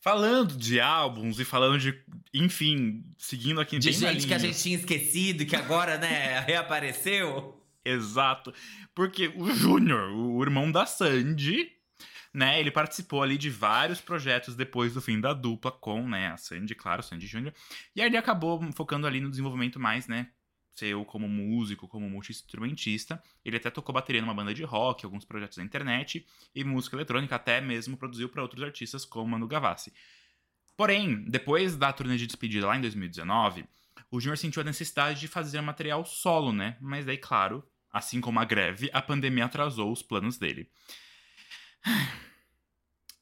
Falando de álbuns e falando de, enfim, seguindo aqui De gente que a gente tinha esquecido, que agora, né, *laughs* reapareceu. Exato. Porque o Júnior, o irmão da Sandy, né, ele participou ali de vários projetos depois do fim da dupla com, né, a Sandy, claro, Sandy Júnior. E aí ele acabou focando ali no desenvolvimento mais, né, seu como músico, como multi-instrumentista. Ele até tocou bateria numa banda de rock, alguns projetos na internet e música eletrônica, até mesmo produziu para outros artistas como Manu Gavassi. Porém, depois da turnê de despedida lá em 2019, o Júnior sentiu a necessidade de fazer material solo, né? Mas daí, claro, assim como a greve, a pandemia atrasou os planos dele.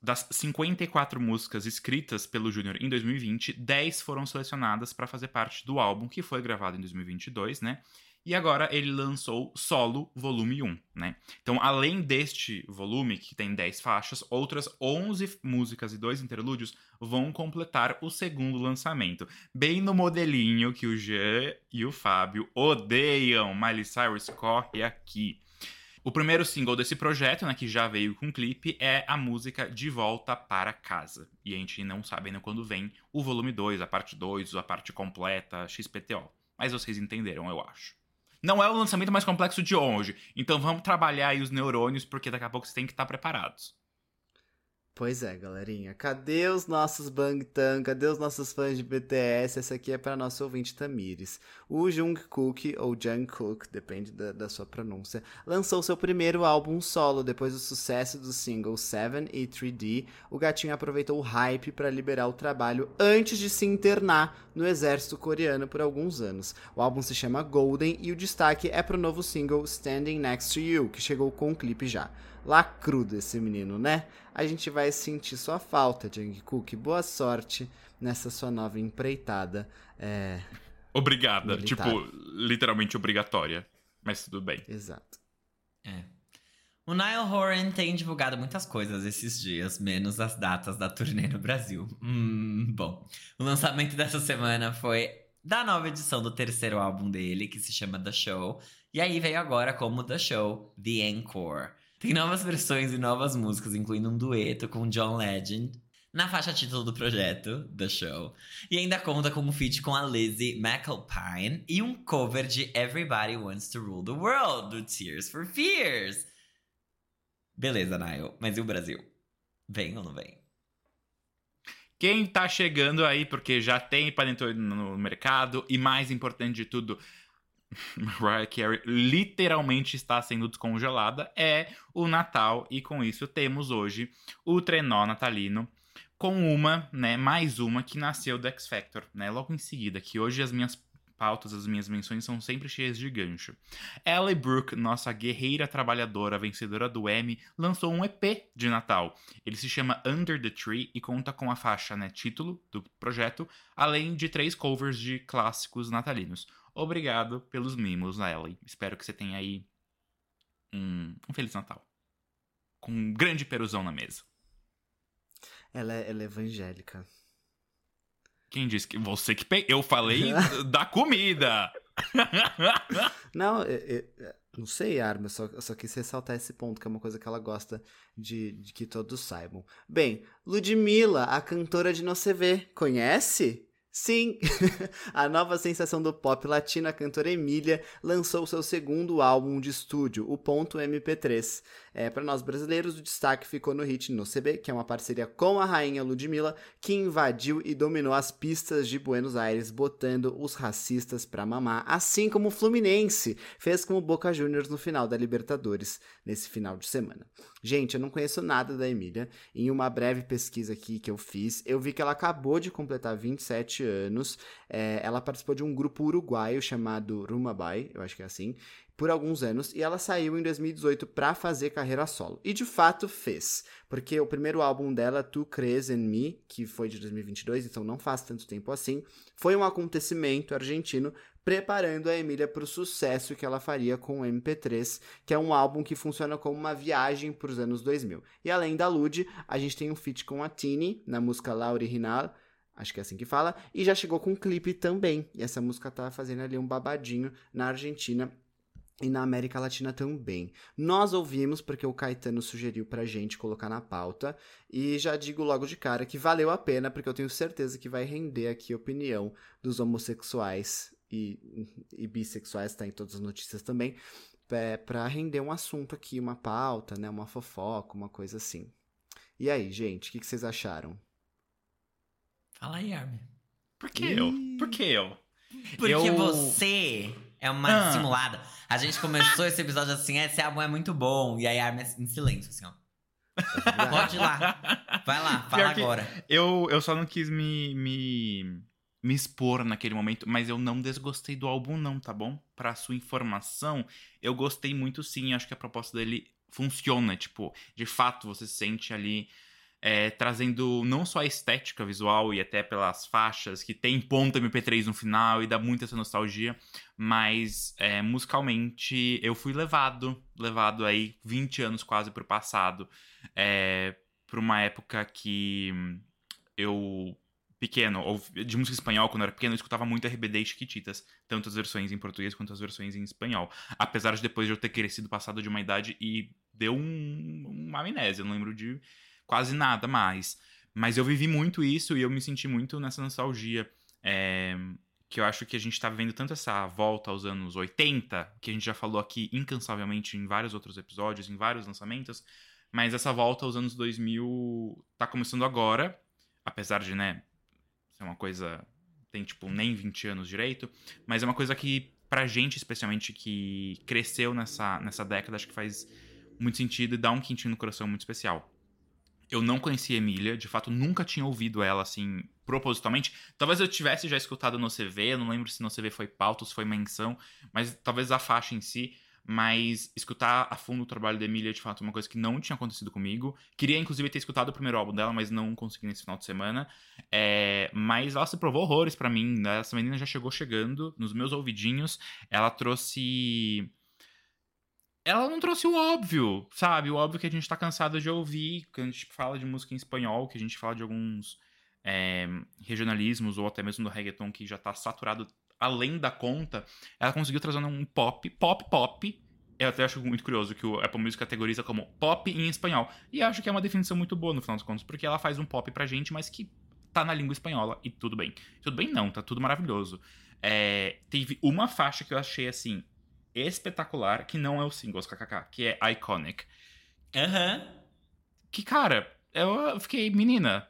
Das 54 músicas escritas pelo Júnior em 2020, 10 foram selecionadas para fazer parte do álbum que foi gravado em 2022, né? E agora ele lançou Solo Volume 1, né? Então, além deste volume, que tem 10 faixas, outras 11 músicas e dois interlúdios vão completar o segundo lançamento. Bem no modelinho que o Jean e o Fábio odeiam. Miley Cyrus corre aqui. O primeiro single desse projeto, né, que já veio com clipe, é a música De Volta para Casa. E a gente não sabe ainda quando vem o volume 2, a parte 2, a parte completa, XPTO. Mas vocês entenderam, eu acho. Não é o lançamento mais complexo de hoje, então vamos trabalhar aí os neurônios, porque daqui a pouco vocês têm que estar preparados. Pois é, galerinha. Cadê os nossos Bangtan? Cadê os nossos fãs de BTS? Essa aqui é para nosso ouvinte Tamires. O Jungkook, ou Jungkook, depende da, da sua pronúncia, lançou seu primeiro álbum solo depois do sucesso dos singles Seven e 3D. O gatinho aproveitou o hype para liberar o trabalho antes de se internar no exército coreano por alguns anos. O álbum se chama Golden e o destaque é pro novo single Standing Next to You, que chegou com o clipe já. Lacrudo esse menino, né? A gente vai sentir sua falta, Jungkook. Boa sorte nessa sua nova empreitada. É, Obrigada. Militar. Tipo, literalmente obrigatória. Mas tudo bem. exato. É. O Niall Horan tem divulgado muitas coisas esses dias, menos as datas da turnê no Brasil. Hum, bom. O lançamento dessa semana foi da nova edição do terceiro álbum dele, que se chama The Show. E aí veio agora como The Show, The Encore. Tem novas versões e novas músicas, incluindo um dueto com John Legend. Na faixa título do projeto, The Show. E ainda conta com um feat com a Lizzie McAlpine e um cover de Everybody Wants to Rule the World, do Tears for Fears. Beleza, Niall, mas e o Brasil? Vem ou não vem? Quem tá chegando aí, porque já tem Panetone no mercado, e mais importante de tudo, *laughs* Mariah Carey literalmente está sendo descongelada, é o Natal. E com isso temos hoje o trenó natalino com uma, né, mais uma que nasceu do X Factor, né, logo em seguida, que hoje as minhas pautas, as minhas menções são sempre cheias de gancho. Ellie Brooke, nossa guerreira trabalhadora, vencedora do Emmy, lançou um EP de Natal. Ele se chama Under the Tree e conta com a faixa, né, título do projeto, além de três covers de clássicos natalinos. Obrigado pelos mimos, Ellie. Espero que você tenha aí um, um Feliz Natal. Com um grande peruzão na mesa. Ela é, ela é evangélica. Quem disse que você que pe... Eu falei *laughs* da comida. Não, é- é- não sei, Arma, eu só, eu só quis ressaltar esse ponto, que é uma coisa que ela gosta de, de que todos saibam. Bem, Ludmilla, a cantora de No CV, conhece? Sim! *laughs* a nova sensação do pop latino, a cantora Emília, lançou seu segundo álbum de estúdio, o Ponto MP3. É, Para nós brasileiros, o destaque ficou no hit No CB, que é uma parceria com a rainha Ludmilla, que invadiu e dominou as pistas de Buenos Aires, botando os racistas pra mamar, assim como o Fluminense fez com o Boca Juniors no final da Libertadores, nesse final de semana. Gente, eu não conheço nada da Emília. Em uma breve pesquisa aqui que eu fiz, eu vi que ela acabou de completar 27 anos. É, ela participou de um grupo uruguaio chamado Rumabai, eu acho que é assim. Por alguns anos e ela saiu em 2018 para fazer carreira solo. E de fato fez, porque o primeiro álbum dela, Tu Crees in Me, que foi de 2022, então não faz tanto tempo assim, foi um acontecimento argentino preparando a Emília para o sucesso que ela faria com o MP3, que é um álbum que funciona como uma viagem para os anos 2000. E além da Lud, a gente tem um feat com a Tini na música La Original, acho que é assim que fala, e já chegou com um clipe também. E essa música tá fazendo ali um babadinho na Argentina e na América Latina também. Nós ouvimos porque o Caetano sugeriu pra gente colocar na pauta e já digo logo de cara que valeu a pena porque eu tenho certeza que vai render aqui a opinião dos homossexuais e, e bissexuais, tá em todas as notícias também, é, para render um assunto aqui, uma pauta, né, uma fofoca, uma coisa assim. E aí, gente, o que, que vocês acharam? Fala aí, Armin. Por que eu? Por que eu? Porque Eu- você é uma Ah. dissimulada. A gente começou esse episódio assim, esse álbum é muito bom. E aí a Armin é em silêncio, assim, ó. Pode ir lá. Vai lá, fala agora. Eu, eu só não quis me, me, me expor naquele momento, mas eu não desgostei do álbum, não, tá bom? Pra sua informação, eu gostei muito sim. Acho que a proposta dele funciona. Tipo, de fato, você se sente ali é, trazendo não só a estética visual e até pelas faixas, que tem ponto MP3 no final e dá muita essa nostalgia, mas é, musicalmente eu fui levado, levado aí 20 anos quase pro passado, é, pra uma época que eu, pequeno, ou de música espanhol, quando eu era pequeno, eu escutava muito RBD e Chiquititas, tanto as versões em português quanto as versões em espanhol. Apesar de depois de eu ter crescido, passado de uma idade e deu um, uma amnésia, eu não lembro de quase nada mais. Mas eu vivi muito isso e eu me senti muito nessa nostalgia. é, que eu acho que a gente tá vivendo tanto essa volta aos anos 80, que a gente já falou aqui incansavelmente em vários outros episódios, em vários lançamentos, mas essa volta aos anos 2000 tá começando agora, apesar de, né, ser uma coisa. tem, tipo, nem 20 anos direito, mas é uma coisa que, pra gente, especialmente, que cresceu nessa, nessa década, acho que faz muito sentido e dá um quentinho no coração muito especial. Eu não conhecia Emília, de fato, nunca tinha ouvido ela, assim, propositalmente. Talvez eu tivesse já escutado no CV, eu não lembro se no CV foi pauta ou se foi menção, mas talvez a faixa em si. Mas escutar a fundo o trabalho da Emília, de fato, é uma coisa que não tinha acontecido comigo. Queria, inclusive, ter escutado o primeiro álbum dela, mas não consegui nesse final de semana. É, mas ela se provou horrores pra mim. Né? Essa menina já chegou chegando nos meus ouvidinhos. Ela trouxe. Ela não trouxe o óbvio, sabe? O óbvio que a gente tá cansado de ouvir, que a gente fala de música em espanhol, que a gente fala de alguns é, regionalismos ou até mesmo do reggaeton que já tá saturado além da conta. Ela conseguiu trazer um pop, pop, pop. Eu até acho muito curioso que o Apple Music categoriza como pop em espanhol. E acho que é uma definição muito boa no final dos contos, porque ela faz um pop pra gente, mas que tá na língua espanhola e tudo bem. Tudo bem não, tá tudo maravilhoso. É, teve uma faixa que eu achei assim espetacular, que não é o singles kkk, que é Iconic. Aham. Que cara, eu fiquei menina.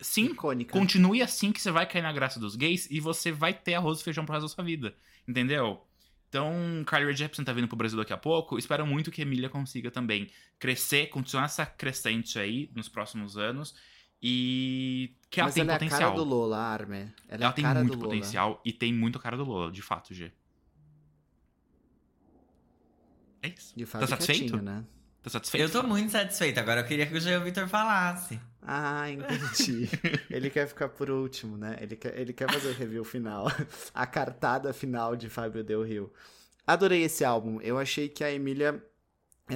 Sim, Icônica. continue assim que você vai cair na graça dos gays e você vai ter arroz e feijão pro resto da sua vida. Entendeu? Então, Rae Jepsen tá vindo pro Brasil daqui a pouco. Espero muito que a Emília consiga também crescer, continuar essa crescente aí nos próximos anos. E que ela Mas tem ela é a potencial. cara do Lola, Arme. Ela, é ela a tem cara muito do Lola. potencial e tem muito cara do Lola, de fato, G. É isso. E o Tá satisfeito? quietinho, né? Tá satisfeito? Eu tô muito satisfeito. Agora eu queria que o Jean Vitor falasse. Ah, entendi. *laughs* ele quer ficar por último, né? Ele quer, ele quer fazer o review final. *laughs* a cartada final de Fábio Del Rio. Adorei esse álbum. Eu achei que a Emília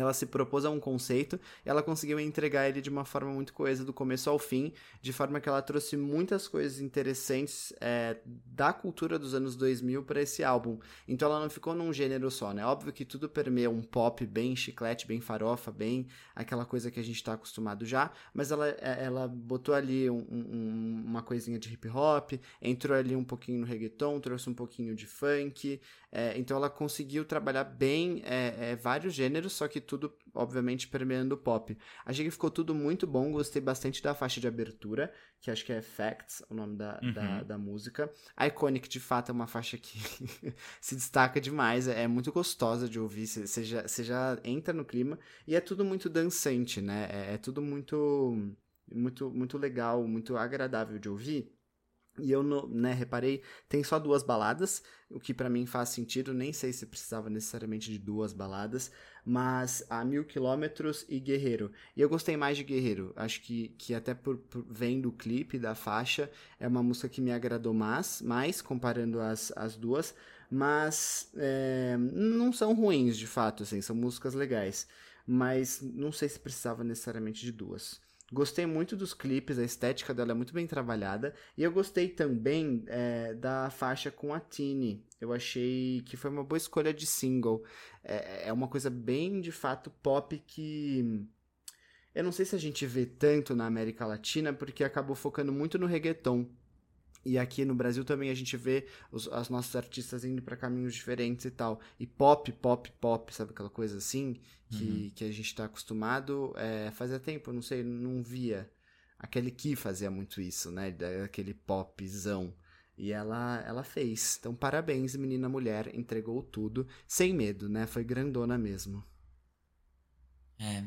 ela se propôs a um conceito e ela conseguiu entregar ele de uma forma muito coesa do começo ao fim, de forma que ela trouxe muitas coisas interessantes é, da cultura dos anos 2000 para esse álbum. Então ela não ficou num gênero só, né? Óbvio que tudo permeia um pop bem chiclete, bem farofa, bem aquela coisa que a gente tá acostumado já, mas ela, é, ela botou ali um- um- uma coisinha de hip hop, entrou ali um pouquinho no reggaeton, trouxe um pouquinho de funk, é, então ela conseguiu trabalhar bem é, é, vários gêneros, só que tudo, obviamente, permeando o pop. Achei que ficou tudo muito bom, gostei bastante da faixa de abertura, que acho que é Facts, o nome da, Uhum. da, da música. A Iconic, de fato, é uma faixa que *laughs* se destaca demais, é, é muito gostosa de ouvir, você já, você já entra no clima, e é tudo muito dançante, né? É, é tudo muito, muito, muito legal, muito agradável de ouvir. E eu, né, reparei, tem só duas baladas, o que pra mim faz sentido, nem sei se precisava necessariamente de duas baladas, mas a Mil Quilômetros e Guerreiro. E eu gostei mais de Guerreiro, acho que, que até por, por vendo o clipe da faixa, é uma música que me agradou mais, mais comparando as, as duas, mas é, não são ruins de fato, assim, são músicas legais, mas não sei se precisava necessariamente de duas. Gostei muito dos clipes, a estética dela é muito bem trabalhada. E eu gostei também é, da faixa com a Tini. Eu achei que foi uma boa escolha de single. É, é uma coisa bem, de fato, pop que. Eu não sei se a gente vê tanto na América Latina, porque acabou focando muito no reggaeton. E aqui no Brasil também a gente vê os, as nossos artistas indo para caminhos diferentes e tal. E pop, pop, pop, sabe aquela coisa assim? Que, que a gente tá acostumado. É, fazia tempo, não sei, não via. Aquele que fazia muito isso, né? Aquele popzão. E ela, ela fez. Então, parabéns, menina mulher. Entregou tudo. Sem medo, né? Foi grandona mesmo. É.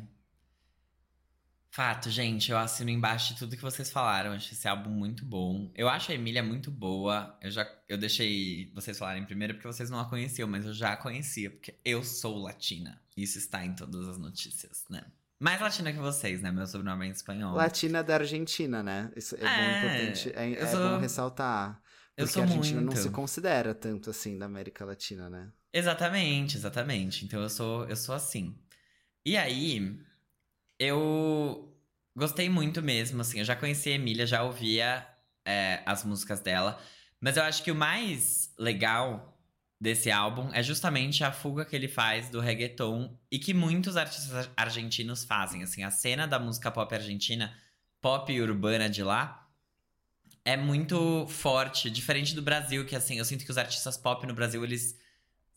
Fato, gente, eu assino embaixo de tudo que vocês falaram. Acho esse álbum muito bom. Eu acho a Emília muito boa. Eu já eu deixei vocês falarem primeiro porque vocês não a conheciam, mas eu já a conhecia, porque eu sou latina. Isso está em todas as notícias, né? Mais latina que vocês, né? Meu sobrenome é em espanhol. Latina da Argentina, né? Isso é, bom, É, importante. É, eu é sou- bom ressaltar. eu Porque sou a Argentina não muito. se considera tanto assim da América Latina, né? Exatamente, exatamente. Então eu sou, eu sou assim. E aí, eu gostei muito mesmo, assim. Eu já conhecia a Emília, já ouvia é, as músicas dela. Mas eu acho que o mais legal desse álbum é justamente a fuga que ele faz do reggaeton e que muitos artistas ar- argentinos fazem. Assim, a cena da música pop argentina, pop urbana de lá, é muito forte, diferente do Brasil, que assim, eu sinto que os artistas pop no Brasil, eles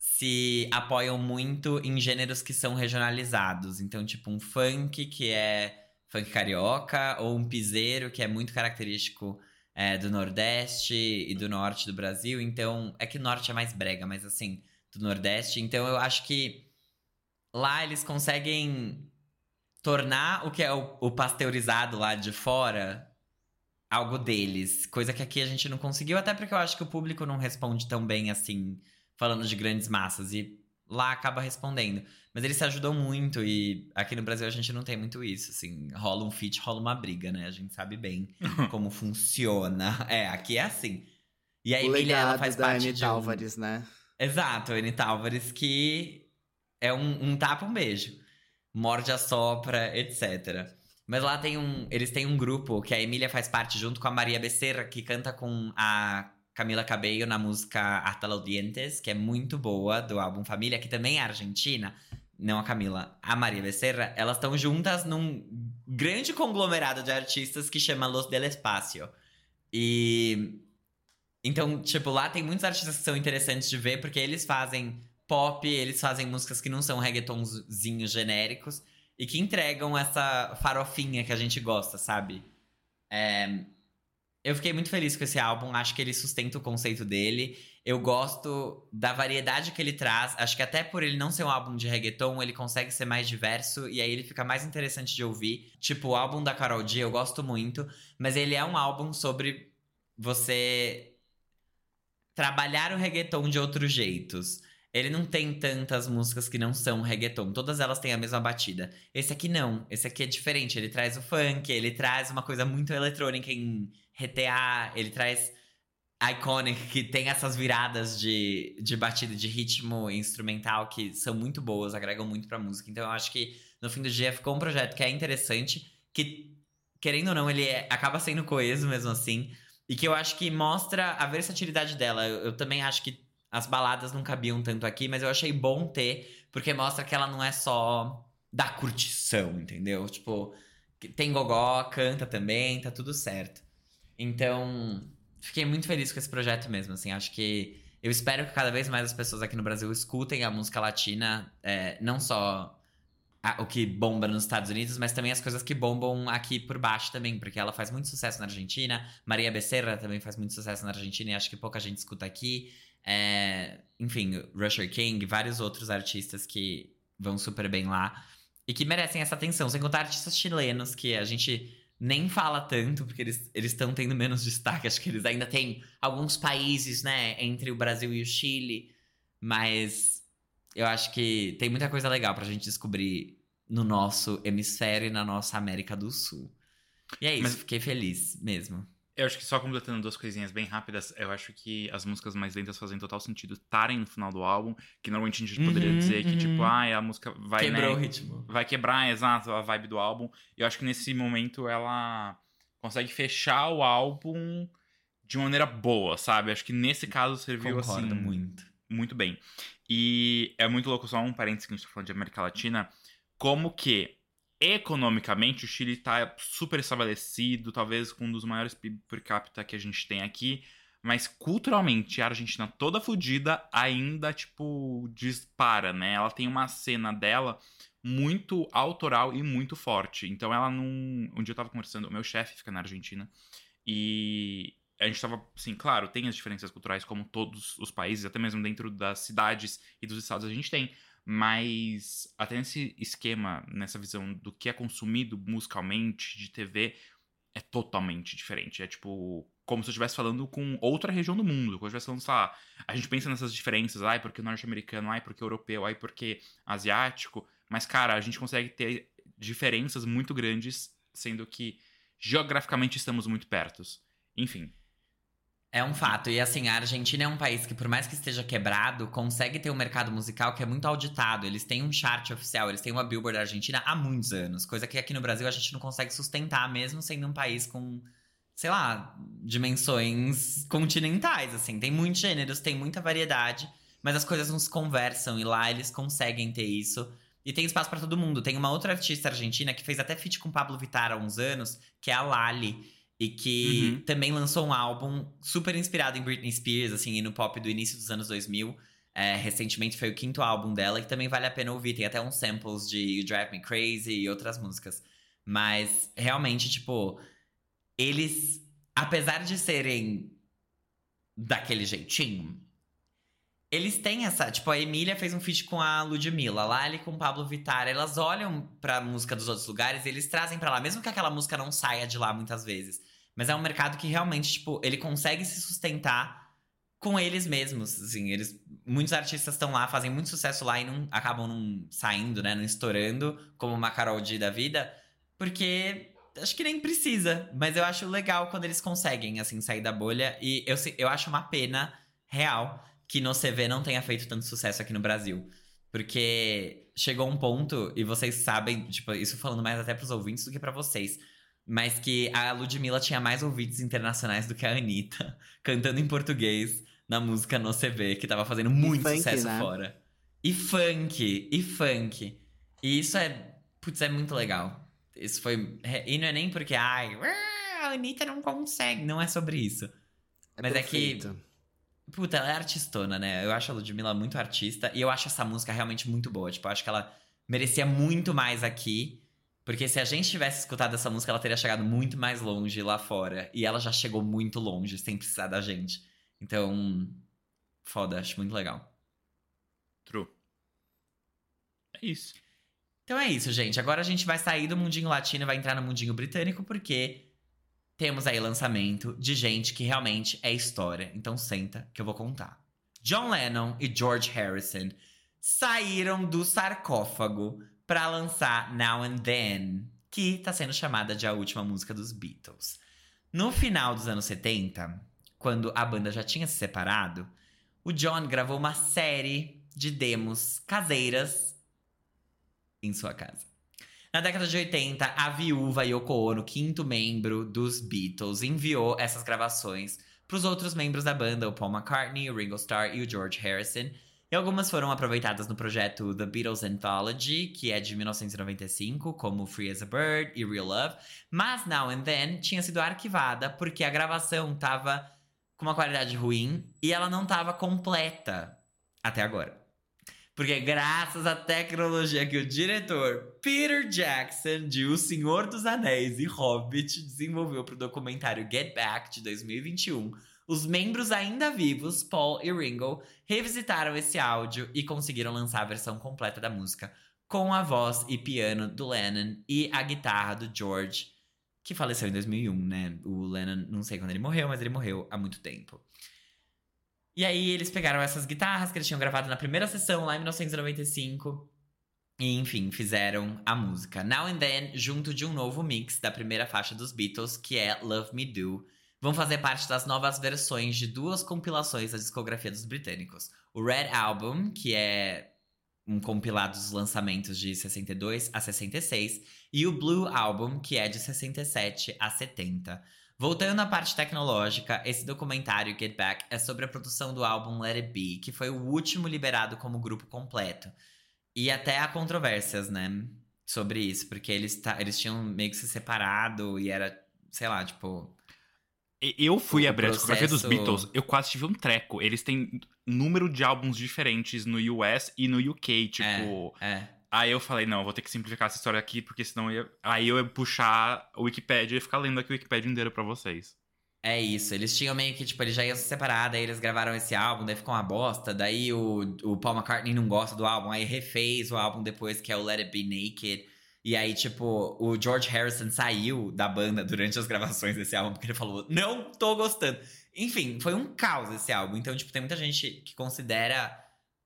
se apoiam muito em gêneros que são regionalizados. Então, tipo, um funk que é funk carioca, ou um piseiro que é muito característico é, do Nordeste e do Norte do Brasil. Então, é que Norte é mais brega, mas assim, do Nordeste. Então, eu acho que lá eles conseguem tornar o que é o, o pasteurizado lá de fora algo deles. Coisa que aqui a gente não conseguiu, até porque eu acho que o público não responde tão bem assim, falando de grandes massas. E lá acaba respondendo. Mas eles se ajudam muito e aqui no Brasil a gente não tem muito isso, assim. Rola um feat, rola uma briga, né? A gente sabe bem *laughs* como funciona. É, aqui é assim. E a o Emília, ela faz da parte de um... Álvares, né? Exato, a Álvares, que é um, um tapa, um beijo. Morde a sopra, etc. Mas lá tem um. Eles têm um grupo que a Emília faz parte junto com a Maria Becerra, que canta com a Camila Cabello na música Hasta los Dientes, que é muito boa, do álbum Família, que também é argentina. Não a Camila, a Maria Becerra. Elas estão juntas num grande conglomerado de artistas que chama Los del Espacio. E então, tipo, lá tem muitos artistas que são interessantes de ver, porque eles fazem pop, eles fazem músicas que não são reggaetonzinhos genéricos e que entregam essa farofinha que a gente gosta, sabe? É, Eu fiquei muito feliz com esse álbum, acho que ele sustenta o conceito dele. Eu gosto da variedade que ele traz. Acho que até por ele não ser um álbum de reggaeton, ele consegue ser mais diverso e aí ele fica mais interessante de ouvir. Tipo, o álbum da Carol D eu gosto muito, mas ele é um álbum sobre você trabalhar o reggaeton de outros jeitos. Ele não tem tantas músicas que não são reggaeton, todas elas têm a mesma batida. Esse aqui não, esse aqui é diferente. Ele traz o funk, ele traz uma coisa muito eletrônica em RTA, ele traz Iconic, que tem essas viradas de, de batida, de ritmo instrumental que são muito boas, agregam muito pra música. Então eu acho que no fim do dia ficou um projeto que é interessante, que querendo ou não, ele é- acaba sendo coeso mesmo assim. E que eu acho que mostra a versatilidade dela. Eu, eu também acho que as baladas não cabiam tanto aqui, mas eu achei bom ter, porque mostra que ela não é só da curtição, entendeu? Tipo, tem gogó, canta também, tá tudo certo. Então, fiquei muito feliz com esse projeto mesmo, assim, acho que eu espero que cada vez mais as pessoas aqui no Brasil escutem a música latina, é, não só a- o que bomba nos Estados Unidos, mas também as coisas que bombam aqui por baixo também, porque ela faz muito sucesso na Argentina, Maria Becerra também faz muito sucesso na Argentina e acho que pouca gente escuta aqui. É, enfim, Rusher King, vários outros artistas que vão super bem lá e que merecem essa atenção, sem contar artistas chilenos que a gente nem fala tanto, porque eles estão tendo menos *laughs* destaque. Acho que eles ainda têm alguns países, né, entre o Brasil e o Chile. Mas eu acho que tem muita coisa legal pra gente descobrir no nosso hemisfério e na nossa América do Sul. E é isso, Mas- fiquei feliz mesmo. Eu acho que só completando duas coisinhas bem rápidas, eu acho que as músicas mais lentas fazem total sentido estarem no final do álbum, que normalmente a gente poderia Uhum, dizer que, uhum. tipo, ah, a música vai, Quebrou o né, ritmo. vai quebrar, exato, a vibe do álbum. E eu acho que nesse momento ela consegue fechar o álbum de uma maneira boa, sabe? Acho que nesse caso serviu, Concordo assim, muito. muito bem. E é muito louco, só um parênteses que a gente tá falando de América Latina, como que economicamente o Chile tá super estabelecido, talvez com um dos maiores PIB per capita que a gente tem aqui, mas culturalmente a Argentina toda fodida ainda, tipo, dispara, né? Ela tem uma cena dela muito autoral e muito forte. Então ela não. Um dia eu tava conversando, o meu chefe fica na Argentina, e a gente tava, assim, claro, tem as diferenças culturais como todos os países, até mesmo dentro das cidades e dos estados a gente tem, mas até nesse esquema, nessa visão do que é consumido musicalmente, de TV, é totalmente diferente. É tipo, como se eu estivesse falando com outra região do mundo. Como se eu estivesse falando, sei lá, a gente pensa nessas diferenças, ai, porque norte-americano, ai, porque europeu, ai, porque asiático. Mas, cara, a gente consegue ter diferenças muito grandes, sendo que geograficamente estamos muito pertos. Enfim, É um fato. E assim, a Argentina é um país que, por mais que esteja quebrado, consegue ter um mercado musical que é muito auditado. Eles têm um chart oficial, eles têm uma Billboard Argentina há muitos anos. Coisa que aqui no Brasil a gente não consegue sustentar, mesmo sendo um país com, sei lá, dimensões continentais, assim. Tem muitos gêneros, tem muita variedade, mas as coisas não se conversam. E lá eles conseguem ter isso. E tem espaço pra todo mundo. Tem uma outra artista argentina que fez até feat com Pablo Vittar há uns anos, que é a Lali. E que Uhum. também lançou um álbum super inspirado em Britney Spears, assim, e no pop do início dos anos 2000. É, recentemente foi o quinto álbum dela, que também vale a pena ouvir. Tem até uns samples de You Drive Me Crazy e outras músicas. Mas, realmente, tipo, eles, apesar de serem daquele jeitinho, eles têm essa. Tipo, a Emília fez um feat com a Ludmilla, lá ele com o Pablo Vittar. Elas olham pra música dos outros lugares e eles trazem pra lá, mesmo que aquela música não saia de lá muitas vezes. Mas é um mercado que realmente, tipo, ele consegue se sustentar com eles mesmos, assim. Eles, muitos artistas estão lá, fazem muito sucesso lá e não acabam não saindo, né? Não estourando, como uma Carol D da vida, porque acho que nem precisa. Mas eu acho legal quando eles conseguem, assim, sair da bolha. E eu, eu acho uma pena real que no CV não tenha feito tanto sucesso aqui no Brasil. Porque chegou um ponto, e vocês sabem, tipo, isso falando mais até pros ouvintes do que pra vocês. Mas que a Ludmilla tinha mais ouvintes internacionais do que a Anitta, *laughs* cantando em português na música no CV, que tava fazendo muito funk, sucesso né? fora. E funk, e funk. E isso é, putz, é muito legal. Isso foi. E não é nem porque, ai, "Ah, a Anitta não consegue. Não é sobre isso. Mas é que- perfeito. Puta, ela é artistona, né? Eu acho a Ludmilla muito artista e eu acho essa música realmente muito boa. Tipo, eu acho que ela merecia muito mais aqui. Porque se a gente tivesse escutado essa música, ela teria chegado muito mais longe lá fora. E ela já chegou muito longe, sem precisar da gente. Então, foda, acho muito legal. true. É isso. Então é isso, gente. Agora a gente vai sair do mundinho latino e vai entrar no mundinho britânico, porque temos aí lançamento de gente que realmente é história. Então senta que eu vou contar. John Lennon e George Harrison saíram do sarcófago para lançar Now and Then, que tá sendo chamada de a última música dos Beatles. No final dos anos 70, quando a banda já tinha se separado, o John gravou uma série de demos caseiras em sua casa. Na década de 80, a viúva Yoko Ono, quinto membro dos Beatles, enviou essas gravações para os outros membros da banda, o Paul McCartney, o Ringo Starr e o George Harrison. E algumas foram aproveitadas no projeto The Beatles Anthology, que é de 1995, como Free as a Bird e Real Love. Mas Now and Then tinha sido arquivada porque a gravação tava com uma qualidade ruim e ela não tava completa até agora. Porque graças à tecnologia que o diretor Peter Jackson de O Senhor dos Anéis e Hobbit desenvolveu para o documentário Get Back de 2021, os membros ainda vivos, Paul e Ringo, revisitaram esse áudio e conseguiram lançar a versão completa da música com a voz e piano do Lennon e a guitarra do George que faleceu em 2001, né? O Lennon, não sei quando ele morreu, mas ele morreu há muito tempo. E aí eles pegaram essas guitarras que eles tinham gravado na primeira sessão, lá em 1995. E, enfim, fizeram a música. Now and Then, junto de um novo mix da primeira faixa dos Beatles, que é Love Me Do, vão fazer parte das novas versões de duas compilações da discografia dos britânicos. O Red Album, que é um compilado dos lançamentos de 62 a 66, e o Blue Album, que é de 67 a 70. Voltando à parte tecnológica, esse documentário Get Back é sobre a produção do álbum Let It Be, que foi o último liberado como grupo completo. E até há controvérsias, né, sobre isso, porque eles, eles tinham meio que se separado e era, sei lá, tipo, Eu fui abrir a discografia dos Beatles, eu quase tive um treco. Eles têm número de álbuns diferentes no US e no UK, tipo. é. Aí eu falei, não, eu vou ter que simplificar essa história aqui, porque senão eu ia... aí eu ia puxar o Wikipedia e ficar lendo aqui o Wikipedia inteiro pra vocês. É isso, eles tinham meio que, tipo, eles já iam se separar, daí eles gravaram esse álbum, daí ficou uma bosta, daí o, o Paul McCartney não gosta do álbum, aí refez o álbum depois, que é o Let It Be Naked. E aí, tipo, o George Harrison saiu da banda durante as gravações desse álbum, porque ele falou, não tô gostando. Enfim, foi um caos esse álbum. Então, tipo, tem muita gente que considera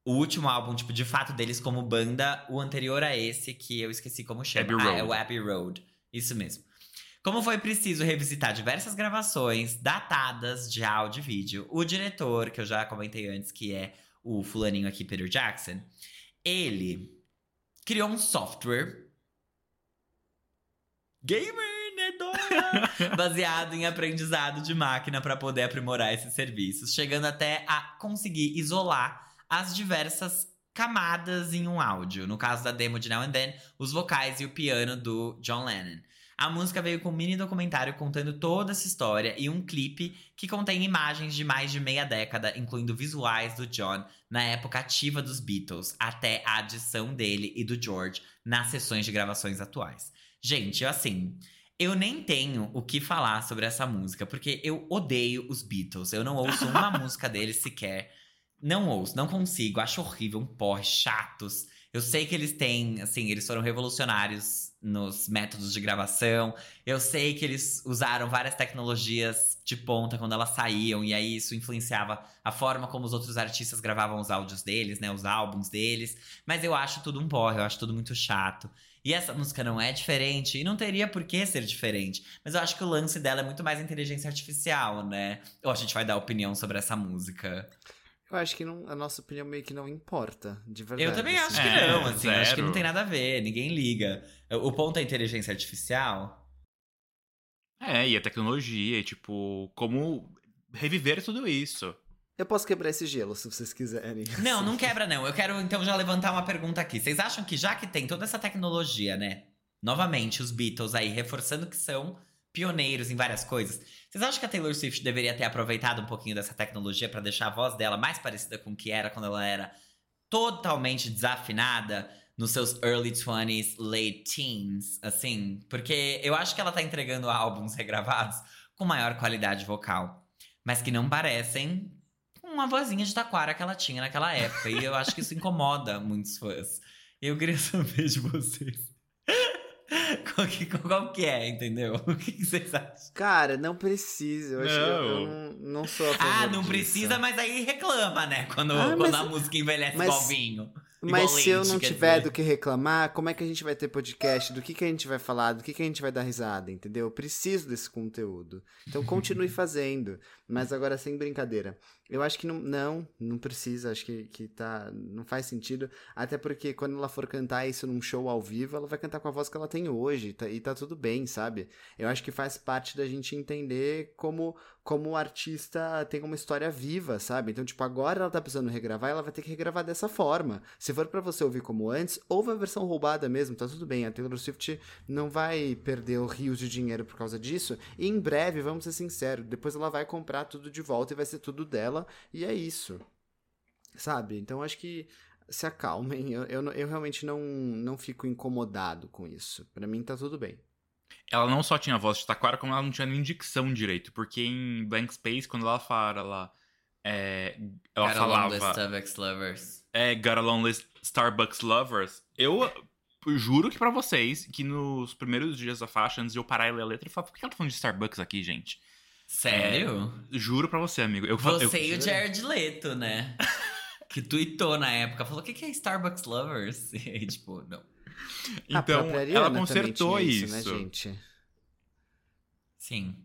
o último álbum, tipo, de fato deles como banda, o anterior a esse, que eu esqueci como chama. Abbey Ah, é Road. o Abbey Road. Isso mesmo. Como foi preciso revisitar diversas gravações datadas de áudio e vídeo, o diretor, que eu já comentei antes, que é o fulaninho aqui, Peter Jackson, ele criou um software gamer nedora *laughs* baseado em aprendizado de máquina para poder aprimorar esses serviços, chegando até a conseguir isolar as diversas camadas em um áudio. No caso da demo de Now and Then, os vocais e o piano do John Lennon. A música veio com um mini documentário contando toda essa história e um clipe que contém imagens de mais de meia década, incluindo visuais do John na época ativa dos Beatles, até a adição dele e do George nas sessões de gravações atuais. Gente, eu assim, eu nem tenho o que falar sobre essa música, porque eu odeio os Beatles. Eu não ouço uma *laughs* música deles sequer. Não ouço, não consigo, acho horrível, um porre, chatos. Eu sei que eles têm, assim, eles foram revolucionários nos métodos de gravação. Eu sei que eles usaram várias tecnologias de ponta quando elas saíam, e aí isso influenciava a forma como os outros artistas gravavam os áudios deles, né? Os álbuns deles. Mas eu acho tudo um porre, eu acho tudo muito chato. E essa música não é diferente, e não teria por que ser diferente. Mas eu acho que o lance dela é muito mais inteligência artificial, né? Ou a gente vai dar opinião sobre essa música? Eu acho que não- a nossa opinião meio que não importa, de verdade. Eu também acho assim. que É, não, assim. Acho que não tem nada a ver, ninguém liga. O ponto é inteligência artificial. É, e a tecnologia, e tipo, como reviver tudo isso. Eu posso quebrar esse gelo, se vocês quiserem. *laughs* Não, não quebra, não. Eu quero então já levantar uma pergunta aqui. Vocês acham que já que tem toda essa tecnologia, né? Novamente, os Beatles aí reforçando que são pioneiros em várias coisas. Vocês acham que a Taylor Swift deveria ter aproveitado um pouquinho dessa tecnologia pra deixar a voz dela mais parecida com o que era quando ela era totalmente desafinada nos seus early 20s, late teens, assim? Porque eu acho que ela tá entregando álbuns regravados com maior qualidade vocal, mas que não parecem uma vozinha de taquara que ela tinha naquela época. E eu acho que isso incomoda muitos fãs. Eu queria *laughs* saber de vocês. Qual *laughs* que, qual que é, entendeu? *laughs* O que, que vocês acham? Cara, não precisa. Eu, acho, eu, eu Não. não, não sou a favor Ah, não disso. precisa, mas aí reclama, né? Quando, Ah, quando mas- a música envelhece mas- igual vinho. Mas Igual se eu leite, não tiver dizer. do que reclamar, como é que a gente vai ter podcast? Do que, que a gente vai falar? Do que, que a gente vai dar risada, entendeu? Eu preciso desse conteúdo. Então continue *laughs* fazendo. Mas agora sem brincadeira. Eu acho que não, não, não precisa. Acho que, que tá, não faz sentido. Até porque quando ela for cantar isso num show ao vivo, ela vai cantar com a voz que ela tem hoje. tá- e tá tudo bem, sabe? Eu acho que faz parte da gente entender como, como o artista tem uma história viva, sabe? Então, tipo, agora ela tá precisando regravar, ela vai ter que regravar dessa forma. Se for pra você ouvir como antes, ouve a versão roubada mesmo, tá tudo bem. A Taylor Swift não vai perder rios de dinheiro por causa disso. E em breve, vamos ser sinceros, depois ela vai comprar tudo de volta e vai ser tudo dela. E é isso. Sabe? Então acho que se acalmem. *laughs* Eu, eu, não- eu realmente não, não fico incomodado com isso. Pra mim tá tudo bem. Ela não só tinha voz de taquara, como ela não tinha nem dicção direito. Porque em Blank Space, quando ela fala, ela, é, ela Got falava Starbucks Lovers. é, Got with Starbucks Lovers, eu juro que pra vocês, que nos primeiros dias da faixa, antes de eu parar e ler a letra, eu falava, por que ela tá falando de Starbucks aqui, gente? Sério? Juro pra você, amigo. Eu, fa- eu, Você e o Jared Leto, né? *laughs* que tweetou na época, falou: o que, que é Starbucks Lovers? *laughs* E aí, tipo, não. Então, ela consertou tinha isso. isso, né, gente? Sim.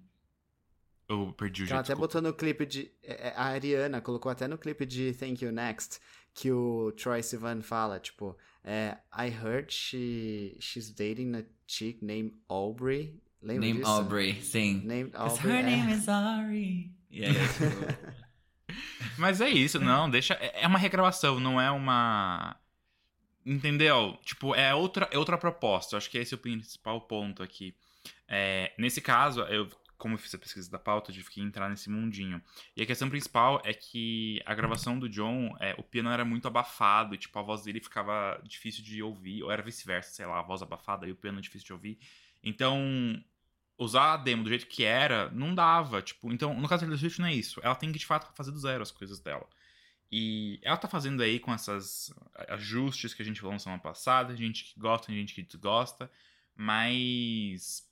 Eu perdi o Que ela jeito. até botou no clipe de. é, é, A Ariana colocou até no clipe de Thank You Next que o Troy Sivan fala, tipo, é, I heard she, she's dating a chick named Aubrey. Lembra Name disso? Aubrey, sim. Named Aubrey. her é. name is Ari. *laughs* E aí, tipo, Mas é isso, não, deixa. É é uma regravação, não é uma. Entendeu? Tipo, é outra, é outra proposta. Acho que esse é o principal ponto aqui. É, nesse caso, eu, como eu fiz a pesquisa da pauta, eu tive que entrar nesse mundinho. E a questão principal é que a gravação do John, é, o piano era muito abafado, e, tipo, a voz dele ficava difícil de ouvir, ou era vice-versa, sei lá, a voz abafada e o piano difícil de ouvir. Então, usar a demo do jeito que era, não dava. Tipo, então, no caso da Swift não é isso. Ela tem que, de fato, fazer do zero as coisas dela. E ela tá fazendo aí com esses ajustes que a gente falou na semana passada, gente que gosta, gente que desgosta, mas.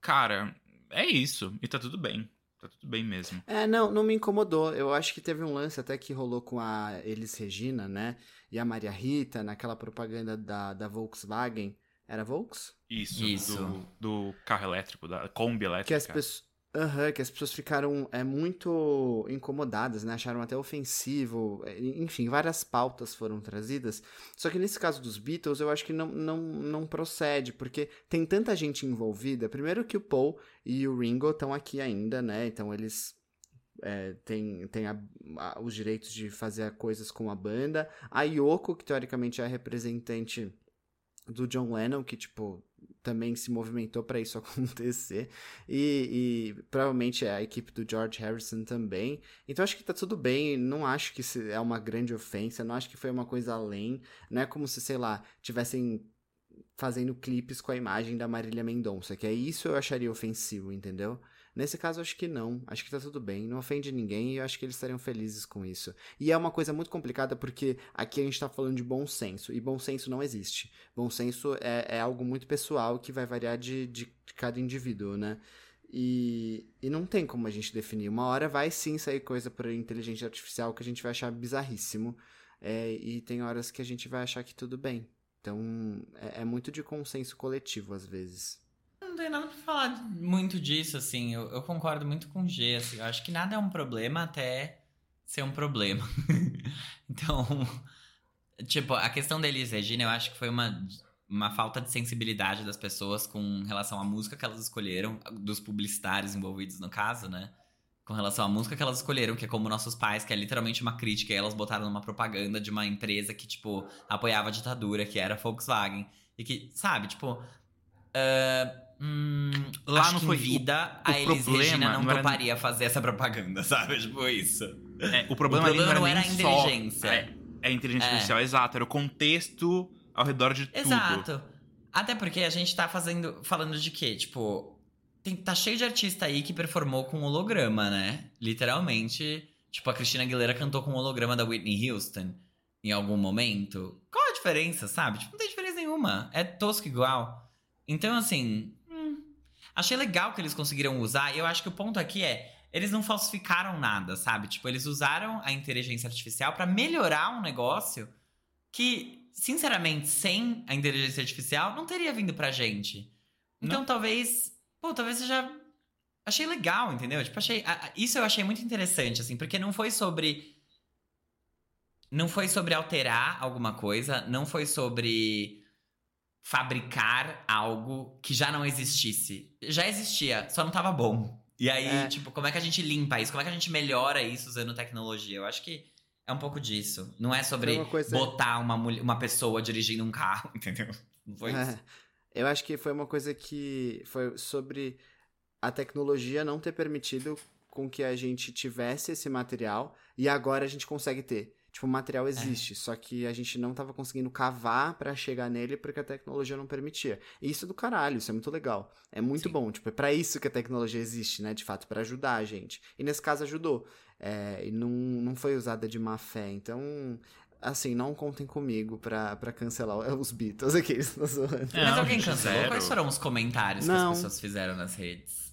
Cara, é isso. E tá tudo bem. Tá tudo bem mesmo. É, não, não me incomodou. Eu acho que teve um lance até que rolou com a Elis Regina, né? E a Maria Rita, naquela propaganda da, da Volkswagen. Era Volks? Isso. Isso. Do, do carro elétrico, da Kombi elétrica. Que as pessoas. Aham, que as pessoas ficaram é, muito incomodadas, né? Acharam até ofensivo. é, Enfim, várias pautas foram trazidas. Só que nesse caso dos Beatles, eu acho que não, não, não procede, porque tem tanta gente envolvida. Primeiro que o Paul e o Ringo estão aqui ainda, né? Então eles é, têm, têm a- a- os direitos de fazer coisas com a banda. A Yoko, que teoricamente é a representante do John Lennon, que, tipo, também se movimentou para isso *laughs* acontecer. E, e provavelmente é a equipe do George Harrison também. Então acho que tá tudo bem. Não acho que é uma grande ofensa. Não acho que foi uma coisa além. Não é como se, sei lá, tivessem fazendo clipes com a imagem da Marília Mendonça. Que é isso eu acharia ofensivo, entendeu? Nesse caso, acho que não. Acho que tá tudo bem. Não ofende ninguém e eu acho que eles estariam felizes com isso. E é uma coisa muito complicada porque aqui a gente tá falando de bom senso. E bom senso não existe. Bom senso é, é algo muito pessoal que vai variar de, de cada indivíduo, né? E, e não tem como a gente definir. Uma hora vai sim sair coisa por inteligência artificial que a gente vai achar bizarríssimo. É, e tem horas que a gente vai achar que tudo bem. Então é, é muito de consenso coletivo às vezes. Tem nada pra falar muito disso, assim. Eu, eu concordo muito com o G, assim. Eu acho que nada é um problema até ser um problema. *laughs* então, tipo, a questão da Elis Regina, eu acho que foi uma, uma falta de sensibilidade das pessoas com relação à música que elas escolheram, dos publicitários envolvidos no caso, né? Com relação à música que elas escolheram, que é como nossos pais, que é literalmente uma crítica, e elas botaram numa propaganda de uma empresa que, tipo, apoiava a ditadura, que era a Volkswagen. E que, sabe, tipo. ah, hum, Lá acho não foi- vida, o- o a Elis problema Regina não, não era- toparia fazer essa propaganda, *laughs* sabe? Tipo isso. É, o problema, O problema não era, era nem a só- inteligência. É, é a inteligência É. artificial, exato. Era o contexto ao redor de tudo. Exato. Até porque a gente tá fazendo, falando de quê? Tipo, tem, tá cheio de artista aí que performou com holograma, né? Literalmente. Tipo, a Cristina Aguilera cantou com o holograma da Whitney Houston em algum momento. Qual a diferença, sabe? Tipo, não tem diferença nenhuma. É tosco igual. Então, assim. Achei legal que eles conseguiram usar. E eu acho que o ponto aqui é. Eles não falsificaram nada, sabe? Tipo, eles usaram a inteligência artificial pra melhorar um negócio que, sinceramente, sem a inteligência artificial, não teria vindo pra gente. Então, talvez. Pô, talvez seja. Achei legal, entendeu? Tipo, achei. Isso eu achei muito interessante, assim, porque não foi sobre. Não foi sobre alterar alguma coisa, não foi sobre fabricar algo que já não existisse. Já existia, só não tava bom. E aí, É. tipo, como é que a gente limpa isso? Como é que a gente melhora isso usando tecnologia? Eu acho que é um pouco disso. Não é sobre uma coisa- botar uma, mulher- uma pessoa dirigindo um carro, *laughs* entendeu? Não foi isso. É, eu acho que foi uma coisa que foi sobre a tecnologia não ter permitido com que a gente tivesse esse material e agora a gente consegue ter. Tipo, o material É. existe, só que a gente não tava conseguindo cavar pra chegar nele porque a tecnologia não permitia. E isso é do caralho, isso é muito legal. É muito Sim. bom, tipo, é pra isso que a tecnologia existe, né, de fato, pra ajudar a gente. E nesse caso ajudou. É, e não, não foi usada de má fé. Então, assim, não contem comigo pra, pra cancelar *laughs* os Beatles aqui. É, Mas não, alguém cancelou? zero. Quais foram os comentários que Não. as pessoas fizeram nas redes?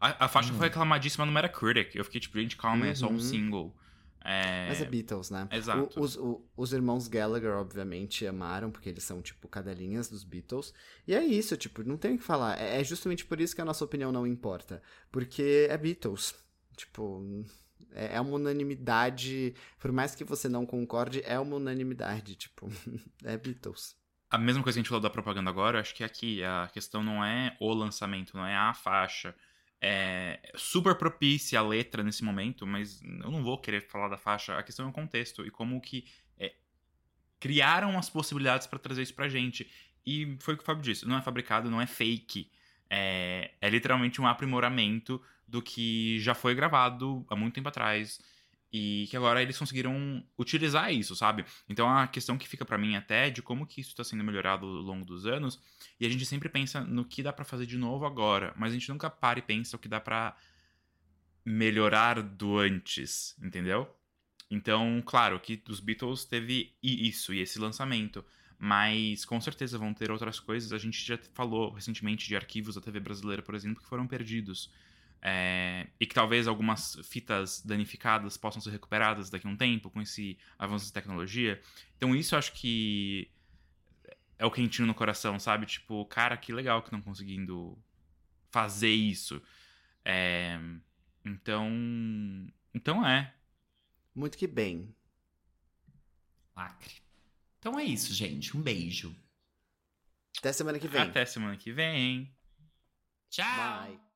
A, a faixa Hum. foi reclamadíssima no Metacritic. Eu fiquei tipo, gente, calma, é só um Uhum. single. É... Mas é Beatles, né? Exato. O- os, o- os irmãos Gallagher, obviamente, amaram, porque eles são, tipo, cadelinhas dos Beatles. E é isso, tipo, não tem o que falar. É, é justamente por isso que a nossa opinião não importa. Porque é Beatles. Tipo, é, é uma unanimidade. Por mais que você não concorde, é uma unanimidade. Tipo, *laughs* é Beatles. A mesma coisa que a gente falou da propaganda agora, eu acho que aqui a questão não é o lançamento, não é a faixa. É super propícia a letra nesse momento, mas eu não vou querer falar da faixa. A questão é o contexto e como que é, criaram as possibilidades pra trazer isso pra gente. E foi o que o Fábio disse: não é fabricado, não é fake. É, é literalmente um aprimoramento do que já foi gravado há muito tempo atrás. E que agora eles conseguiram utilizar isso, sabe? Então a questão que fica pra mim até é de como que isso está sendo melhorado ao longo dos anos. E a gente sempre pensa no que dá pra fazer de novo agora, mas a gente nunca para e pensa o que dá pra melhorar do antes, entendeu? Então, claro que os Beatles teve isso e esse lançamento, mas com certeza vão ter outras coisas. A gente já falou recentemente de arquivos da TV brasileira, por exemplo, que foram perdidos. É, e que talvez algumas fitas danificadas possam ser recuperadas daqui a um tempo com esse avanço de tecnologia. Então isso eu acho que é o quentinho no coração, sabe? Tipo, cara, que legal que estão conseguindo fazer isso. É, então, então é. Muito que bem. Lacre. Então é isso, gente. Um beijo. Até semana que vem. Até semana que vem. Tchau! Bye.